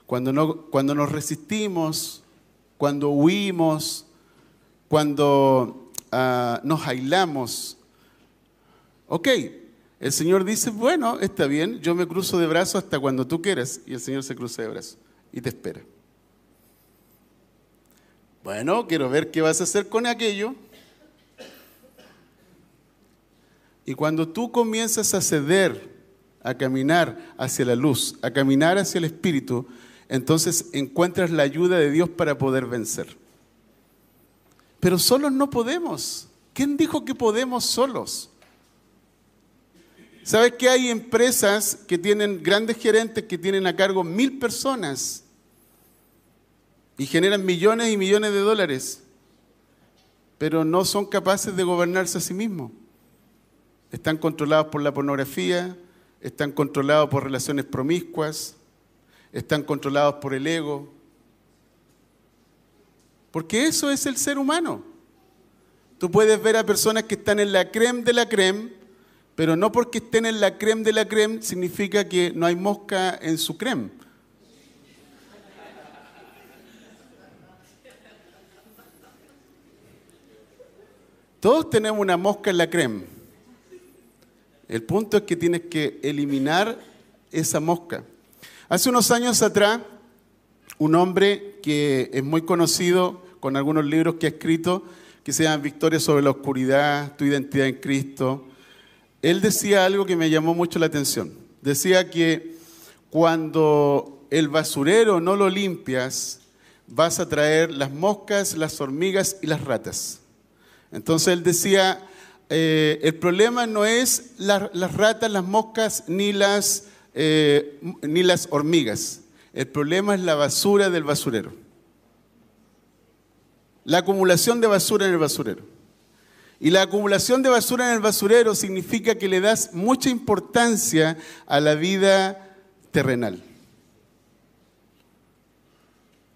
Cuando, no, cuando nos resistimos, cuando huimos, cuando ah, nos aislamos. Ok, el Señor dice, bueno, está bien, yo me cruzo de brazos hasta cuando tú quieras. Y el Señor se cruza de brazos y te espera. Bueno, quiero ver qué vas a hacer con aquello. Y cuando tú comienzas a ceder, a caminar hacia la luz, a caminar hacia el Espíritu, entonces encuentras la ayuda de Dios para poder vencer. Pero solos no podemos. ¿Quién dijo que podemos solos? ¿Sabes que hay empresas que tienen grandes gerentes que tienen a cargo mil personas y generan millones y millones de dólares, pero no son capaces de gobernarse a sí mismos? Están controlados por la pornografía, están controlados por relaciones promiscuas, están controlados por el ego, porque eso es el ser humano. Tú puedes ver a personas que están en la creme de la creme, pero no porque estén en la creme de la creme significa que no hay mosca en su creme. Todos tenemos una mosca en la creme. El punto es que tienes que eliminar esa mosca. Hace unos años atrás, un hombre que es muy conocido con algunos libros que ha escrito, que se llaman Victoria sobre la oscuridad, tu identidad en Cristo. Él decía algo que me llamó mucho la atención. Decía que cuando el basurero no lo limpias, vas a traer las moscas, las hormigas y las ratas. Entonces él decía, eh, el problema no es las ratas, las moscas ni las, eh, ni las hormigas. El problema es la basura del basurero. La acumulación de basura en el basurero. Y la acumulación de basura en el basurero significa que le das mucha importancia a la vida terrenal.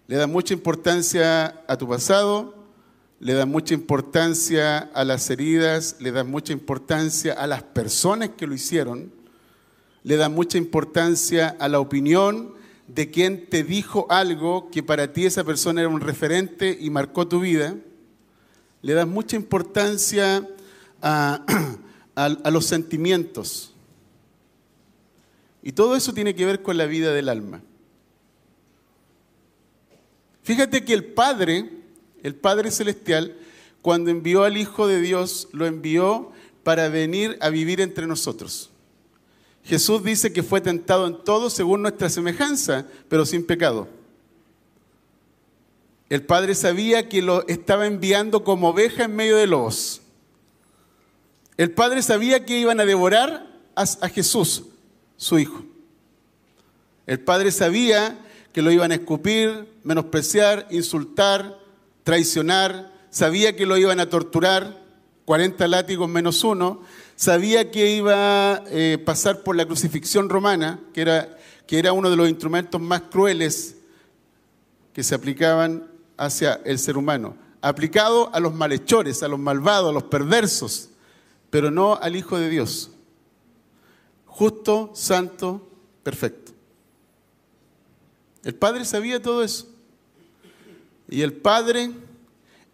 Le das mucha importancia a tu pasado, le das mucha importancia a las heridas, le das mucha importancia a las personas que lo hicieron, le das mucha importancia a la opinión, de quien te dijo algo que para ti esa persona era un referente y marcó tu vida, le das mucha importancia [clears throat] a, los sentimientos. Y todo eso tiene que ver con la vida del alma. Fíjate que el Padre, el Padre Celestial, cuando envió al Hijo de Dios, lo envió para venir a vivir entre nosotros. Jesús dice que fue tentado en todo según nuestra semejanza, pero sin pecado. El Padre sabía que lo estaba enviando como oveja en medio de lobos. El Padre sabía que iban a devorar a, Jesús, su Hijo. El Padre sabía que lo iban a escupir, menospreciar, insultar, traicionar. Sabía que lo iban a torturar, 40 látigos menos uno sabía que iba a eh, pasar por la crucifixión romana, que era, que era uno de los instrumentos más crueles que se aplicaban hacia el ser humano, aplicado a los malhechores, a los malvados, a los perversos, pero no al Hijo de Dios. Justo, santo, perfecto. El Padre sabía todo eso. Y el Padre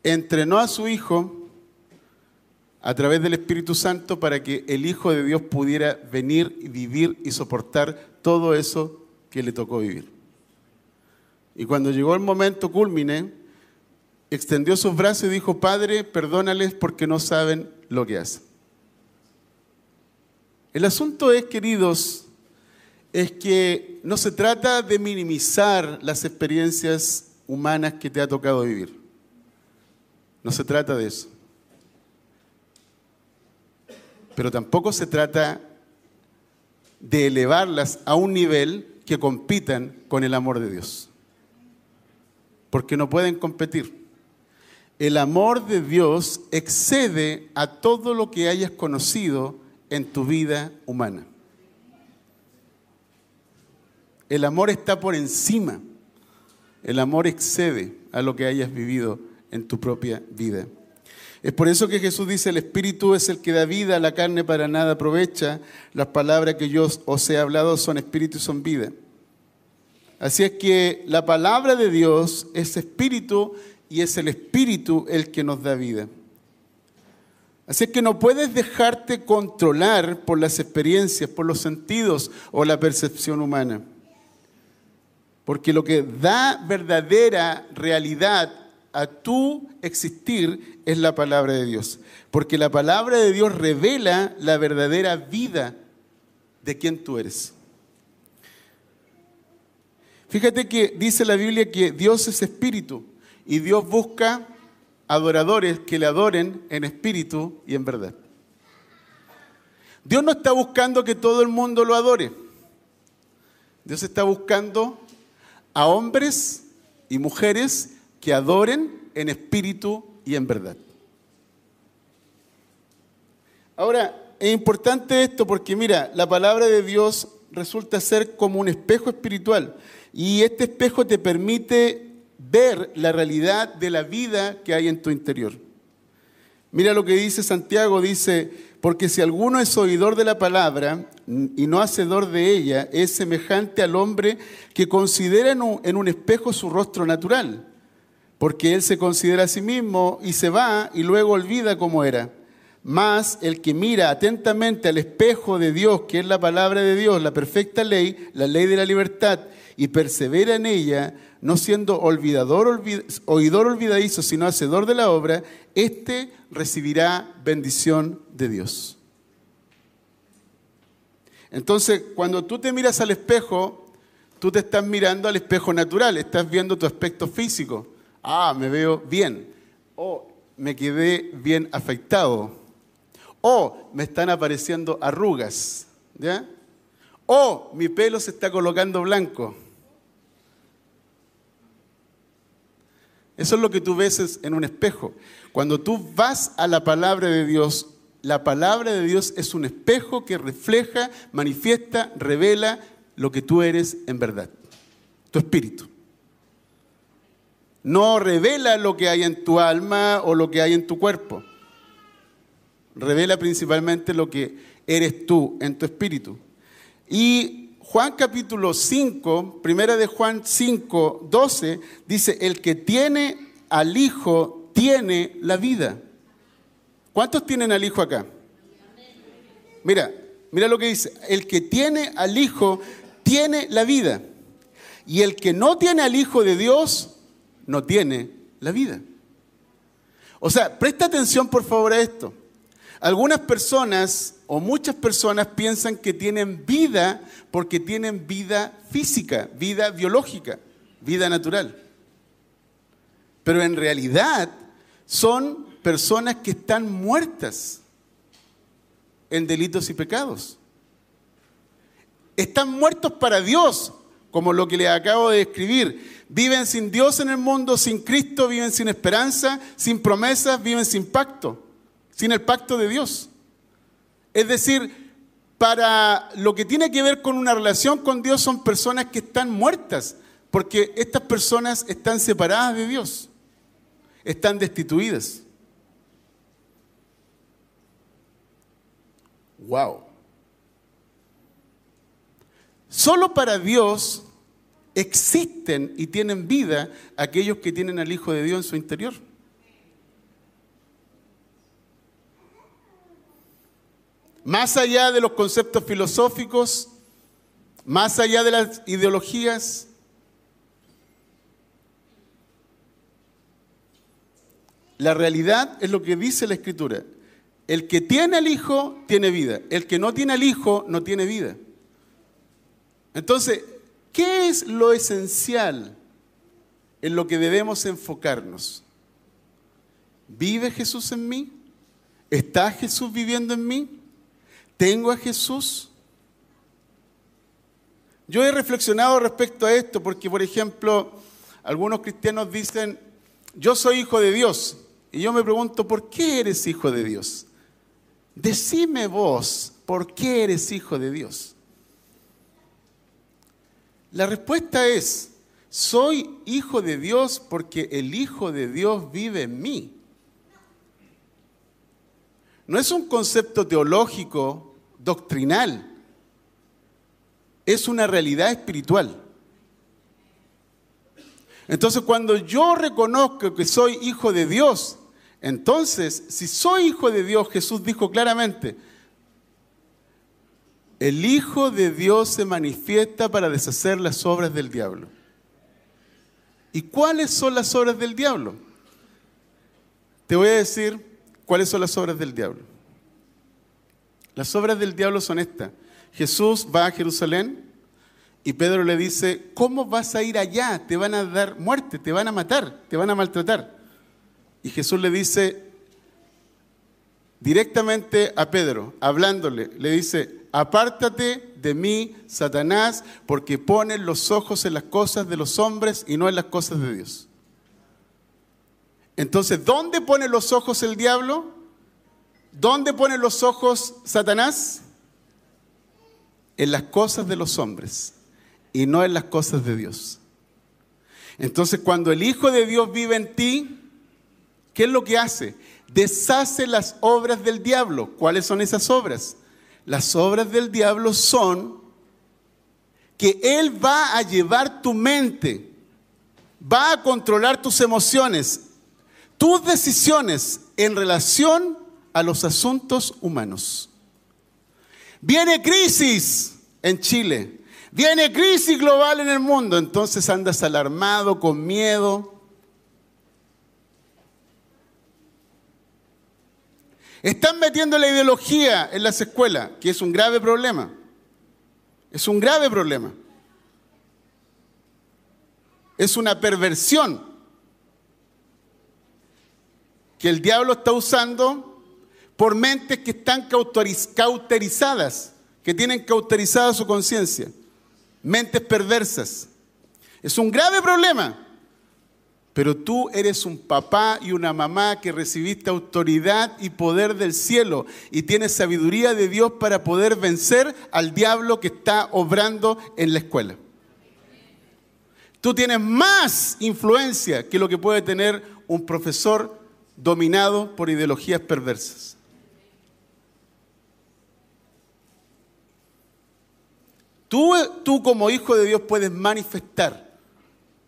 entrenó a su Hijo a través del Espíritu Santo para que el Hijo de Dios pudiera venir y vivir y soportar todo eso que le tocó vivir. Y cuando llegó el momento culmine, extendió sus brazos y dijo, Padre, perdónales porque no saben lo que hacen. El asunto es, queridos, es que no se trata de minimizar las experiencias humanas que te ha tocado vivir. No se trata de eso. pero tampoco se trata de elevarlas a un nivel que compitan con el amor de Dios. Porque no pueden competir. El amor de Dios excede a todo lo que hayas conocido en tu vida humana. El amor está por encima. El amor excede a lo que hayas vivido en tu propia vida. Es por eso que Jesús dice, el Espíritu es el que da vida, la carne para nada aprovecha. Las palabras que yo os he hablado son Espíritu y son vida. Así es que la palabra de Dios es Espíritu y es el Espíritu el que nos da vida. Así es que no puedes dejarte controlar por las experiencias, por los sentidos o la percepción humana. Porque lo que da verdadera realidad a tu existir es la palabra de Dios. Porque la palabra de Dios revela la verdadera vida de quien tú eres. Fíjate que dice la Biblia que Dios es espíritu y Dios busca adoradores que le adoren en espíritu y en verdad. Dios no está buscando que todo el mundo lo adore. Dios está buscando a hombres y mujeres que adoren en espíritu y en verdad. Ahora, es importante esto porque mira, la palabra de Dios resulta ser como un espejo espiritual y este espejo te permite ver la realidad de la vida que hay en tu interior. Mira lo que dice Santiago, dice, porque si alguno es oidor de la palabra y no hacedor de ella, es semejante al hombre que considera en un espejo su rostro natural porque él se considera a sí mismo y se va y luego olvida cómo era. Mas el que mira atentamente al espejo de Dios, que es la palabra de Dios, la perfecta ley, la ley de la libertad, y persevera en ella, no siendo olvidador, oidor olvidadizo, sino hacedor de la obra, éste recibirá bendición de Dios. Entonces, cuando tú te miras al espejo, tú te estás mirando al espejo natural, estás viendo tu aspecto físico. Ah, me veo bien. O me quedé bien afectado. O me están apareciendo arrugas. ¿Ya? O mi pelo se está colocando blanco. Eso es lo que tú ves en un espejo. Cuando tú vas a la palabra de Dios, la palabra de Dios es un espejo que refleja, manifiesta, revela lo que tú eres en verdad, tu espíritu no revela lo que hay en tu alma o lo que hay en tu cuerpo. Revela principalmente lo que eres tú en tu espíritu. Y Juan capítulo 5, primera de Juan 5, 12, dice, el que tiene al Hijo tiene la vida. ¿Cuántos tienen al Hijo acá? Mira, mira lo que dice, el que tiene al Hijo tiene la vida. Y el que no tiene al Hijo de Dios no tiene la vida. O sea, presta atención por favor a esto. Algunas personas o muchas personas piensan que tienen vida porque tienen vida física, vida biológica, vida natural. Pero en realidad son personas que están muertas en delitos y pecados. Están muertos para Dios, como lo que les acabo de describir. Viven sin Dios en el mundo, sin Cristo, viven sin esperanza, sin promesas, viven sin pacto, sin el pacto de Dios. Es decir, para lo que tiene que ver con una relación con Dios son personas que están muertas, porque estas personas están separadas de Dios, están destituidas. Wow. Solo para Dios existen y tienen vida aquellos que tienen al Hijo de Dios en su interior. Más allá de los conceptos filosóficos, más allá de las ideologías, la realidad es lo que dice la Escritura. El que tiene al Hijo tiene vida, el que no tiene al Hijo no tiene vida. Entonces, ¿qué es lo esencial en lo que debemos enfocarnos? ¿Vive Jesús en mí? ¿Está Jesús viviendo en mí? ¿Tengo a Jesús? Yo he reflexionado respecto a esto porque, por ejemplo, algunos cristianos dicen, yo soy hijo de Dios. Y yo me pregunto, ¿por qué eres hijo de Dios? Decime vos, ¿por qué eres hijo de Dios? La respuesta es, soy hijo de Dios porque el Hijo de Dios vive en mí. No es un concepto teológico, doctrinal, es una realidad espiritual. Entonces cuando yo reconozco que soy hijo de Dios, entonces si soy hijo de Dios, Jesús dijo claramente, el Hijo de Dios se manifiesta para deshacer las obras del diablo. ¿Y cuáles son las obras del diablo? Te voy a decir cuáles son las obras del diablo. Las obras del diablo son estas. Jesús va a Jerusalén y Pedro le dice, ¿cómo vas a ir allá? Te van a dar muerte, te van a matar, te van a maltratar. Y Jesús le dice directamente a Pedro, hablándole, le dice, apártate de mí, Satanás, porque pones los ojos en las cosas de los hombres y no en las cosas de Dios. Entonces, ¿dónde pone los ojos el diablo? ¿Dónde pone los ojos Satanás? En las cosas de los hombres y no en las cosas de Dios. Entonces, cuando el Hijo de Dios vive en ti, ¿qué es lo que hace? Deshace las obras del diablo. ¿Cuáles son esas obras? Las obras del diablo son que Él va a llevar tu mente, va a controlar tus emociones, tus decisiones en relación a los asuntos humanos. Viene crisis en Chile, viene crisis global en el mundo, entonces andas alarmado, con miedo, Están metiendo la ideología en las escuelas, que es un grave problema. Es un grave problema. Es una perversión que el diablo está usando por mentes que están cauterizadas, que tienen cauterizada su conciencia. Mentes perversas. Es un grave problema. Pero tú eres un papá y una mamá que recibiste autoridad y poder del cielo y tienes sabiduría de Dios para poder vencer al diablo que está obrando en la escuela. Tú tienes más influencia que lo que puede tener un profesor dominado por ideologías perversas. Tú, tú como hijo de Dios puedes manifestar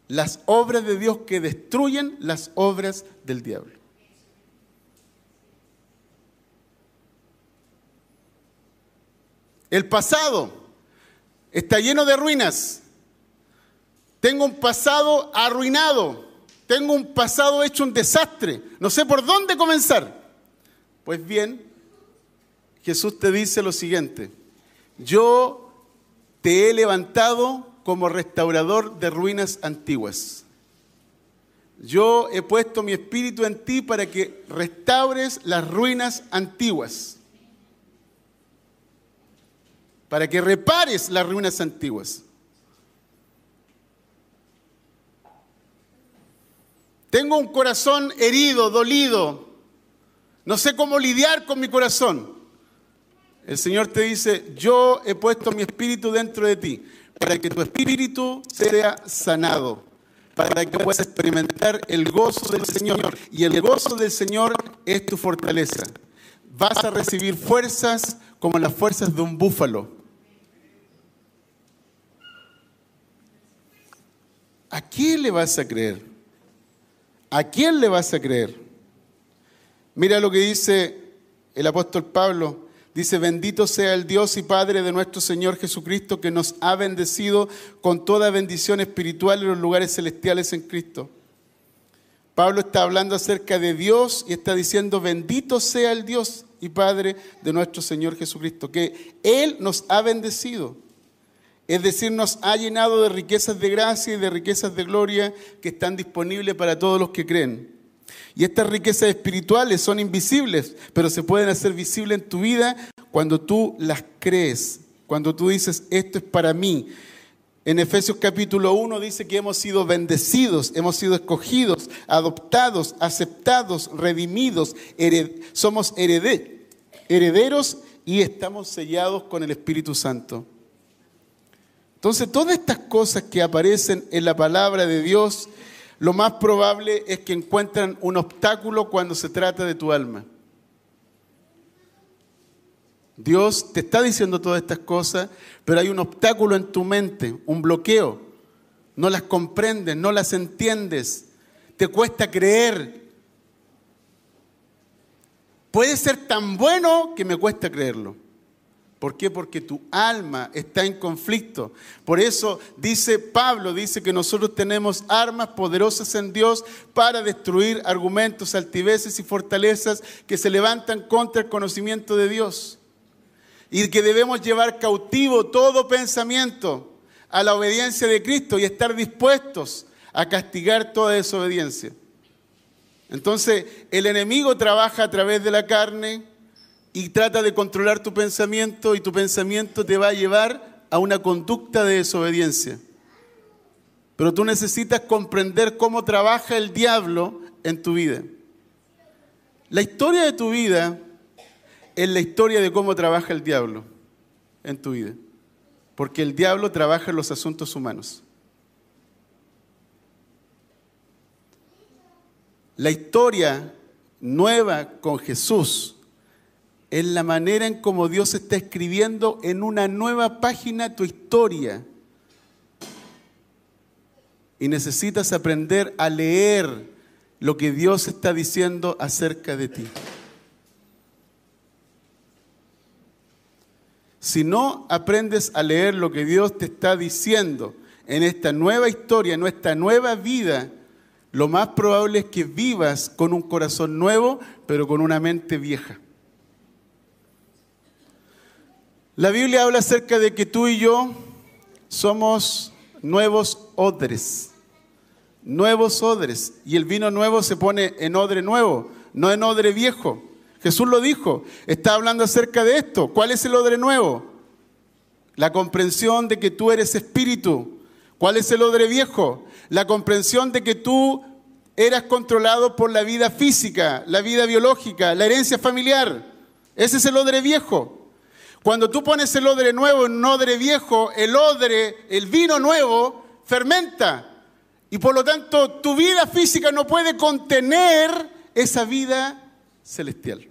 las obras de Dios que destruyen las obras del diablo. El pasado está lleno de ruinas. Tengo un pasado arruinado. Tengo un pasado hecho un desastre. No sé por dónde comenzar. Pues bien, Jesús te dice lo siguiente. Yo te he levantado como restaurador de ruinas antiguas. Yo he puesto mi espíritu en ti para que restaures las ruinas antiguas. Para que repares las ruinas antiguas. Tengo un corazón herido, dolido. No sé cómo lidiar con mi corazón. El Señor te dice, yo he puesto mi espíritu dentro de ti para que tu espíritu sea sanado, para que puedas experimentar el gozo del Señor. Y el gozo del Señor es tu fortaleza. Vas a recibir fuerzas como las fuerzas de un búfalo. ¿A quién le vas a creer? ¿A quién le vas a creer? Mira lo que dice el apóstol Pablo Dice, bendito sea el Dios y Padre de nuestro Señor Jesucristo, que nos ha bendecido con toda bendición espiritual en los lugares celestiales en Cristo. Pablo está hablando acerca de Dios y está diciendo, bendito sea el Dios y Padre de nuestro Señor Jesucristo, que Él nos ha bendecido. Es decir, nos ha llenado de riquezas de gracia y de riquezas de gloria que están disponibles para todos los que creen. Y estas riquezas espirituales son invisibles, pero se pueden hacer visibles en tu vida cuando tú las crees, cuando tú dices, esto es para mí. En Efesios capítulo 1 dice que hemos sido bendecidos, hemos sido escogidos, adoptados, aceptados, redimidos, somos herederos y estamos sellados con el Espíritu Santo. Entonces, todas estas cosas que aparecen en la palabra de Dios, lo más probable es que encuentran un obstáculo cuando se trata de tu alma. Dios te está diciendo todas estas cosas, pero hay un obstáculo en tu mente, un bloqueo. No las comprendes, no las entiendes, te cuesta creer. Puede ser tan bueno que me cuesta creerlo. ¿Por qué? Porque tu alma está en conflicto. Por eso dice Pablo, dice que nosotros tenemos armas poderosas en Dios para destruir argumentos, altiveces y fortalezas que se levantan contra el conocimiento de Dios. Y que debemos llevar cautivo todo pensamiento a la obediencia de Cristo y estar dispuestos a castigar toda desobediencia. Entonces, el enemigo trabaja a través de la carne, y trata de controlar tu pensamiento y tu pensamiento te va a llevar a una conducta de desobediencia. Pero tú necesitas comprender cómo trabaja el diablo en tu vida. La historia de tu vida es la historia de cómo trabaja el diablo en tu vida. Porque el diablo trabaja en los asuntos humanos. La historia nueva con Jesús es la manera en cómo Dios está escribiendo en una nueva página tu historia. Y necesitas aprender a leer lo que Dios está diciendo acerca de ti. Si no aprendes a leer lo que Dios te está diciendo en esta nueva historia, en nuestra nueva vida, lo más probable es que vivas con un corazón nuevo, pero con una mente vieja. La Biblia habla acerca de que tú y yo somos nuevos odres, nuevos odres, y el vino nuevo se pone en odre nuevo, no en odre viejo. Jesús lo dijo, está hablando acerca de esto. ¿Cuál es el odre nuevo? La comprensión de que tú eres espíritu. ¿Cuál es el odre viejo? La comprensión de que tú eras controlado por la vida física, la vida biológica, la herencia familiar. Ese es el odre viejo. Cuando tú pones el odre nuevo en un odre viejo, el odre, el vino nuevo, fermenta. Y por lo tanto, tu vida física no puede contener esa vida celestial.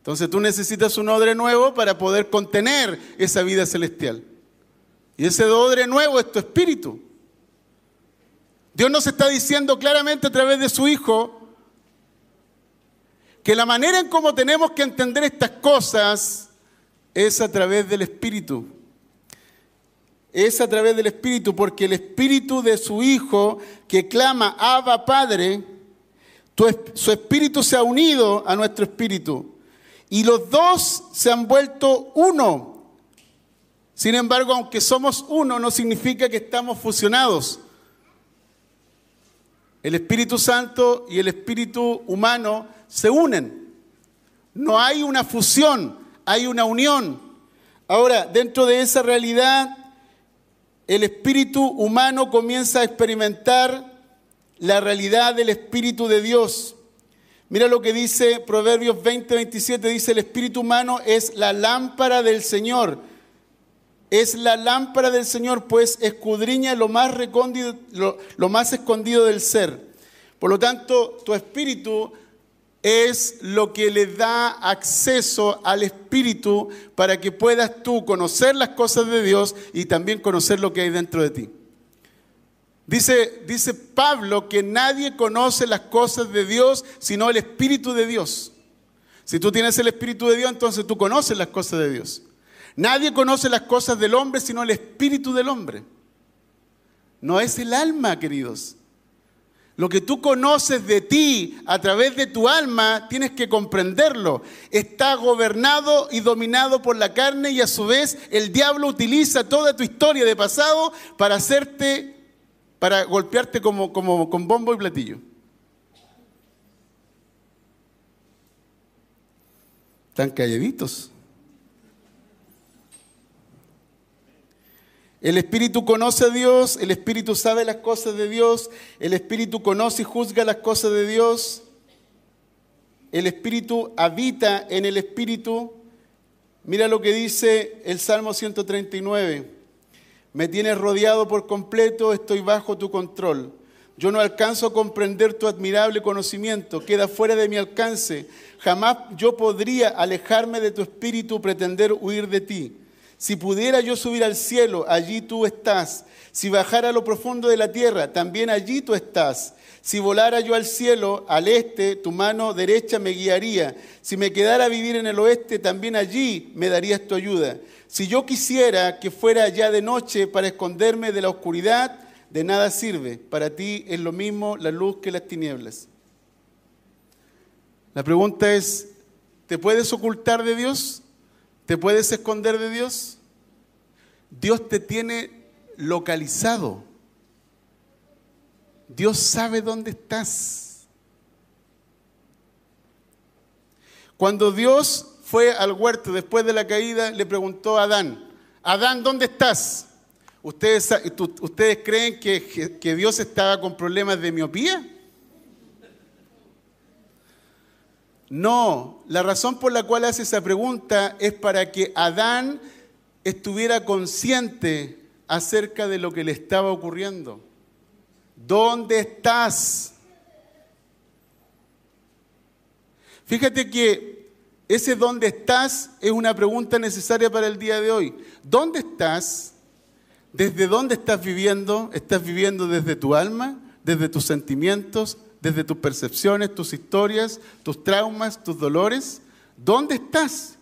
Entonces tú necesitas un odre nuevo para poder contener esa vida celestial. Y ese odre nuevo es tu espíritu. Dios nos está diciendo claramente a través de su Hijo, que la manera en cómo tenemos que entender estas cosas es a través del Espíritu. Es a través del Espíritu, porque el Espíritu de su Hijo que clama, Abba Padre, su Espíritu se ha unido a nuestro Espíritu. Y los dos se han vuelto uno. Sin embargo, aunque somos uno, no significa que estamos fusionados. El Espíritu Santo y el Espíritu humano se unen. No hay una fusión, hay una unión. Ahora, dentro de esa realidad, el espíritu humano comienza a experimentar la realidad del Espíritu de Dios. Mira lo que dice Proverbios 20, 27, dice, el espíritu humano es la lámpara del Señor. Es la lámpara del Señor, pues escudriña lo más, recóndido, lo más escondido del ser. Por lo tanto, tu espíritu es lo que le da acceso al Espíritu para que puedas tú conocer las cosas de Dios y también conocer lo que hay dentro de ti. Dice, dice Pablo que nadie conoce las cosas de Dios sino el Espíritu de Dios. Si tú tienes el Espíritu de Dios, entonces tú conoces las cosas de Dios. Nadie conoce las cosas del hombre sino el espíritu del hombre. No es el alma, queridos. Lo que tú conoces de ti a través de tu alma, tienes que comprenderlo. Está gobernado y dominado por la carne y a su vez el diablo utiliza toda tu historia de pasado para hacerte, para golpearte como, como con bombo y platillo. Están calladitos. El Espíritu conoce a Dios, el Espíritu sabe las cosas de Dios, el Espíritu conoce y juzga las cosas de Dios. El Espíritu habita en el Espíritu. Mira lo que dice el Salmo 139. Me tienes rodeado por completo, estoy bajo tu control. Yo no alcanzo a comprender tu admirable conocimiento, queda fuera de mi alcance. Jamás yo podría alejarme de tu espíritu, pretender huir de ti. Si pudiera yo subir al cielo, allí tú estás. Si bajara a lo profundo de la tierra, también allí tú estás. Si volara yo al cielo, al este, tu mano derecha me guiaría. Si me quedara a vivir en el oeste, también allí me darías tu ayuda. Si yo quisiera que fuera ya de noche para esconderme de la oscuridad, de nada sirve. Para ti es lo mismo la luz que las tinieblas. La pregunta es, ¿te puedes ocultar de Dios? ¿Te puedes esconder de Dios? Dios te tiene localizado. Dios sabe dónde estás. Cuando Dios fue al huerto después de la caída, le preguntó a Adán, Adán, ¿dónde estás? ¿Ustedes, ¿ustedes creen que, que Dios estaba con problemas de miopía? No, la razón por la cual hace esa pregunta es para que Adán estuviera consciente acerca de lo que le estaba ocurriendo. ¿Dónde estás? Fíjate que ese dónde estás es una pregunta necesaria para el día de hoy. ¿Dónde estás? ¿Desde dónde estás viviendo? ¿Estás viviendo desde tu alma? ¿Desde tus sentimientos? Desde tus percepciones, tus historias, tus traumas, tus dolores? ¿Dónde estás?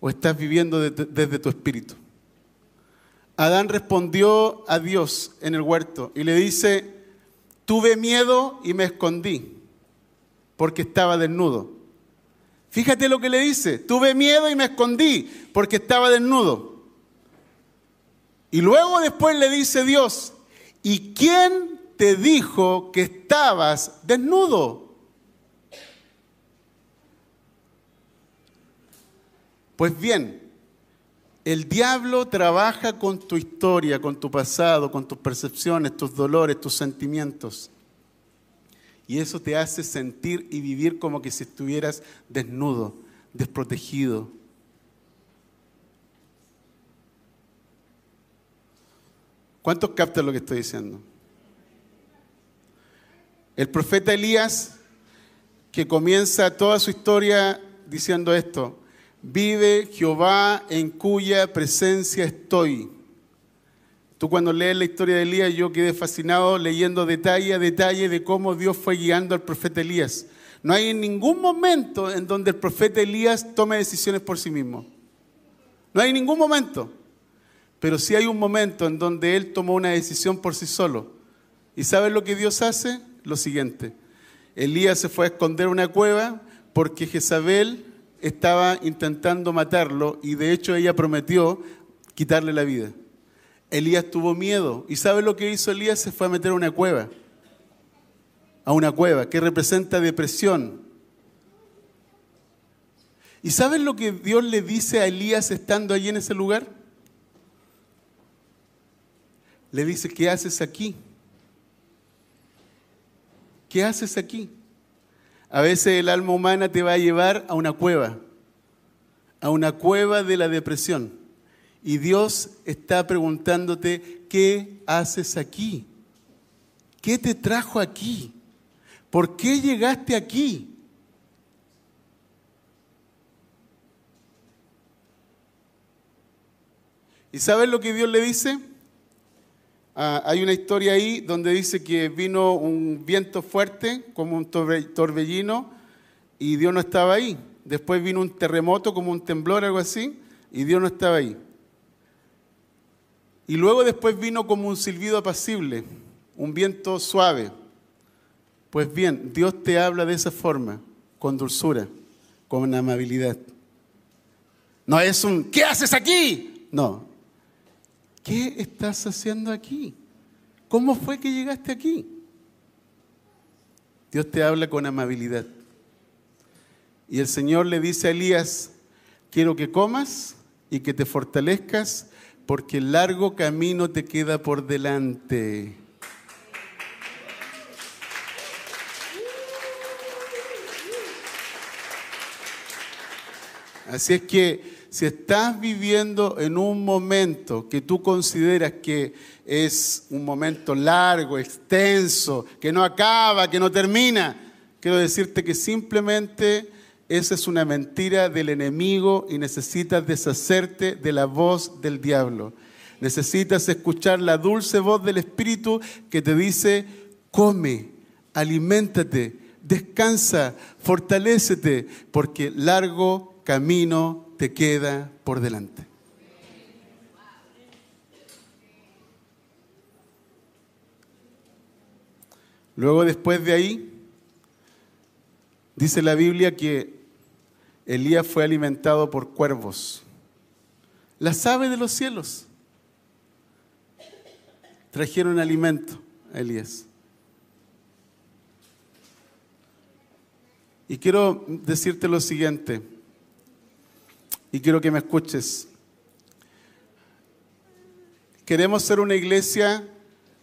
¿O estás viviendo desde, tu espíritu? Adán respondió a Dios en el huerto y le dice, tuve miedo y me escondí porque estaba desnudo. Fíjate lo que le dice, tuve miedo y me escondí porque estaba desnudo. Y luego después le dice Dios, ¿y quién te dijo que estabas desnudo. Pues bien, el diablo trabaja con tu historia, con tu pasado, con tus percepciones, tus dolores, tus sentimientos. Y eso te hace sentir y vivir como que si estuvieras desnudo, desprotegido. ¿Cuántos captan lo que estoy diciendo? El profeta Elías, que comienza toda su historia diciendo esto, vive Jehová en cuya presencia estoy. Tú cuando lees la historia de Elías, yo quedé fascinado leyendo detalle a detalle de cómo Dios fue guiando al profeta Elías. No hay ningún momento en donde el profeta Elías tome decisiones por sí mismo. No hay ningún momento. Pero sí hay un momento en donde él tomó una decisión por sí solo. ¿Y sabes lo que Dios hace? Lo siguiente. Elías se fue a esconder una cueva porque Jezabel estaba intentando matarlo y de hecho ella prometió quitarle la vida. Elías tuvo miedo y ¿sabe lo que hizo Elías? Se fue a meter a una cueva. A una cueva que representa depresión. ¿Y sabes lo que Dios le dice a Elías estando allí en ese lugar? Le dice, ¿qué haces aquí? ¿Qué haces aquí? A veces el alma humana te va a llevar a una cueva, a una cueva de la depresión. Y Dios está preguntándote, ¿qué haces aquí? ¿Qué te trajo aquí? ¿Por qué llegaste aquí? ¿Y sabes lo que Dios le dice? Ah, hay una historia ahí donde dice que vino un viento fuerte, como un torbellino, y Dios no estaba ahí. Después vino un terremoto, como un temblor, algo así, y Dios no estaba ahí. Y luego después vino como un silbido apacible, un viento suave. Pues bien, Dios te habla de esa forma, con dulzura, con amabilidad. No es un, ¿qué haces aquí? No, ¿qué estás haciendo aquí? ¿Cómo fue que llegaste aquí? Dios te habla con amabilidad. Y el Señor le dice a Elías, quiero que comas y que te fortalezcas porque el largo camino te queda por delante. Así es que si estás viviendo en un momento que tú consideras que es un momento largo, extenso, que no acaba, que no termina, quiero decirte que simplemente esa es una mentira del enemigo y necesitas deshacerte de la voz del diablo. Necesitas escuchar la dulce voz del Espíritu que te dice, come, aliméntate, descansa, fortalécete, porque largo camino te queda por delante. Luego después de ahí, dice la Biblia que Elías fue alimentado por cuervos, las aves de los cielos. Trajeron alimento a Elías. Y quiero decirte lo siguiente, y quiero que me escuches. Queremos ser una iglesia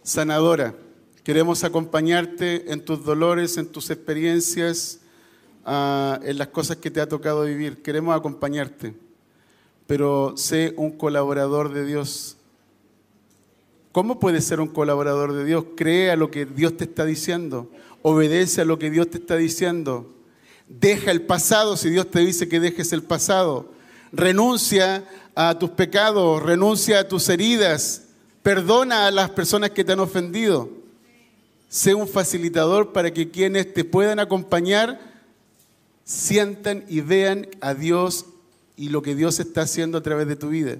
sanadora. Queremos acompañarte en tus dolores, en tus experiencias, ah, en las cosas que te ha tocado vivir. Queremos acompañarte, pero sé un colaborador de Dios. ¿Cómo puedes ser un colaborador de Dios? Cree a lo que Dios te está diciendo, obedece a lo que Dios te está diciendo. Deja el pasado si Dios te dice que dejes el pasado. Renuncia a tus pecados, renuncia a tus heridas, perdona a las personas que te han ofendido. Sé un facilitador para que quienes te puedan acompañar sientan y vean a Dios y lo que Dios está haciendo a través de tu vida.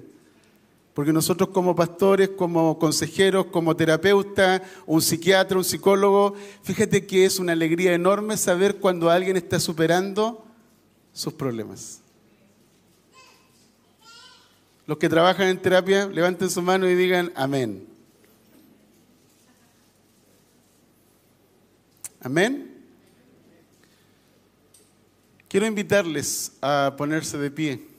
Porque nosotros como pastores, como consejeros, como terapeuta, un psiquiatra, un psicólogo, fíjate que es una alegría enorme saber cuando alguien está superando sus problemas. Los que trabajan en terapia, levanten su mano y digan amén. Amén. Quiero invitarles a ponerse de pie.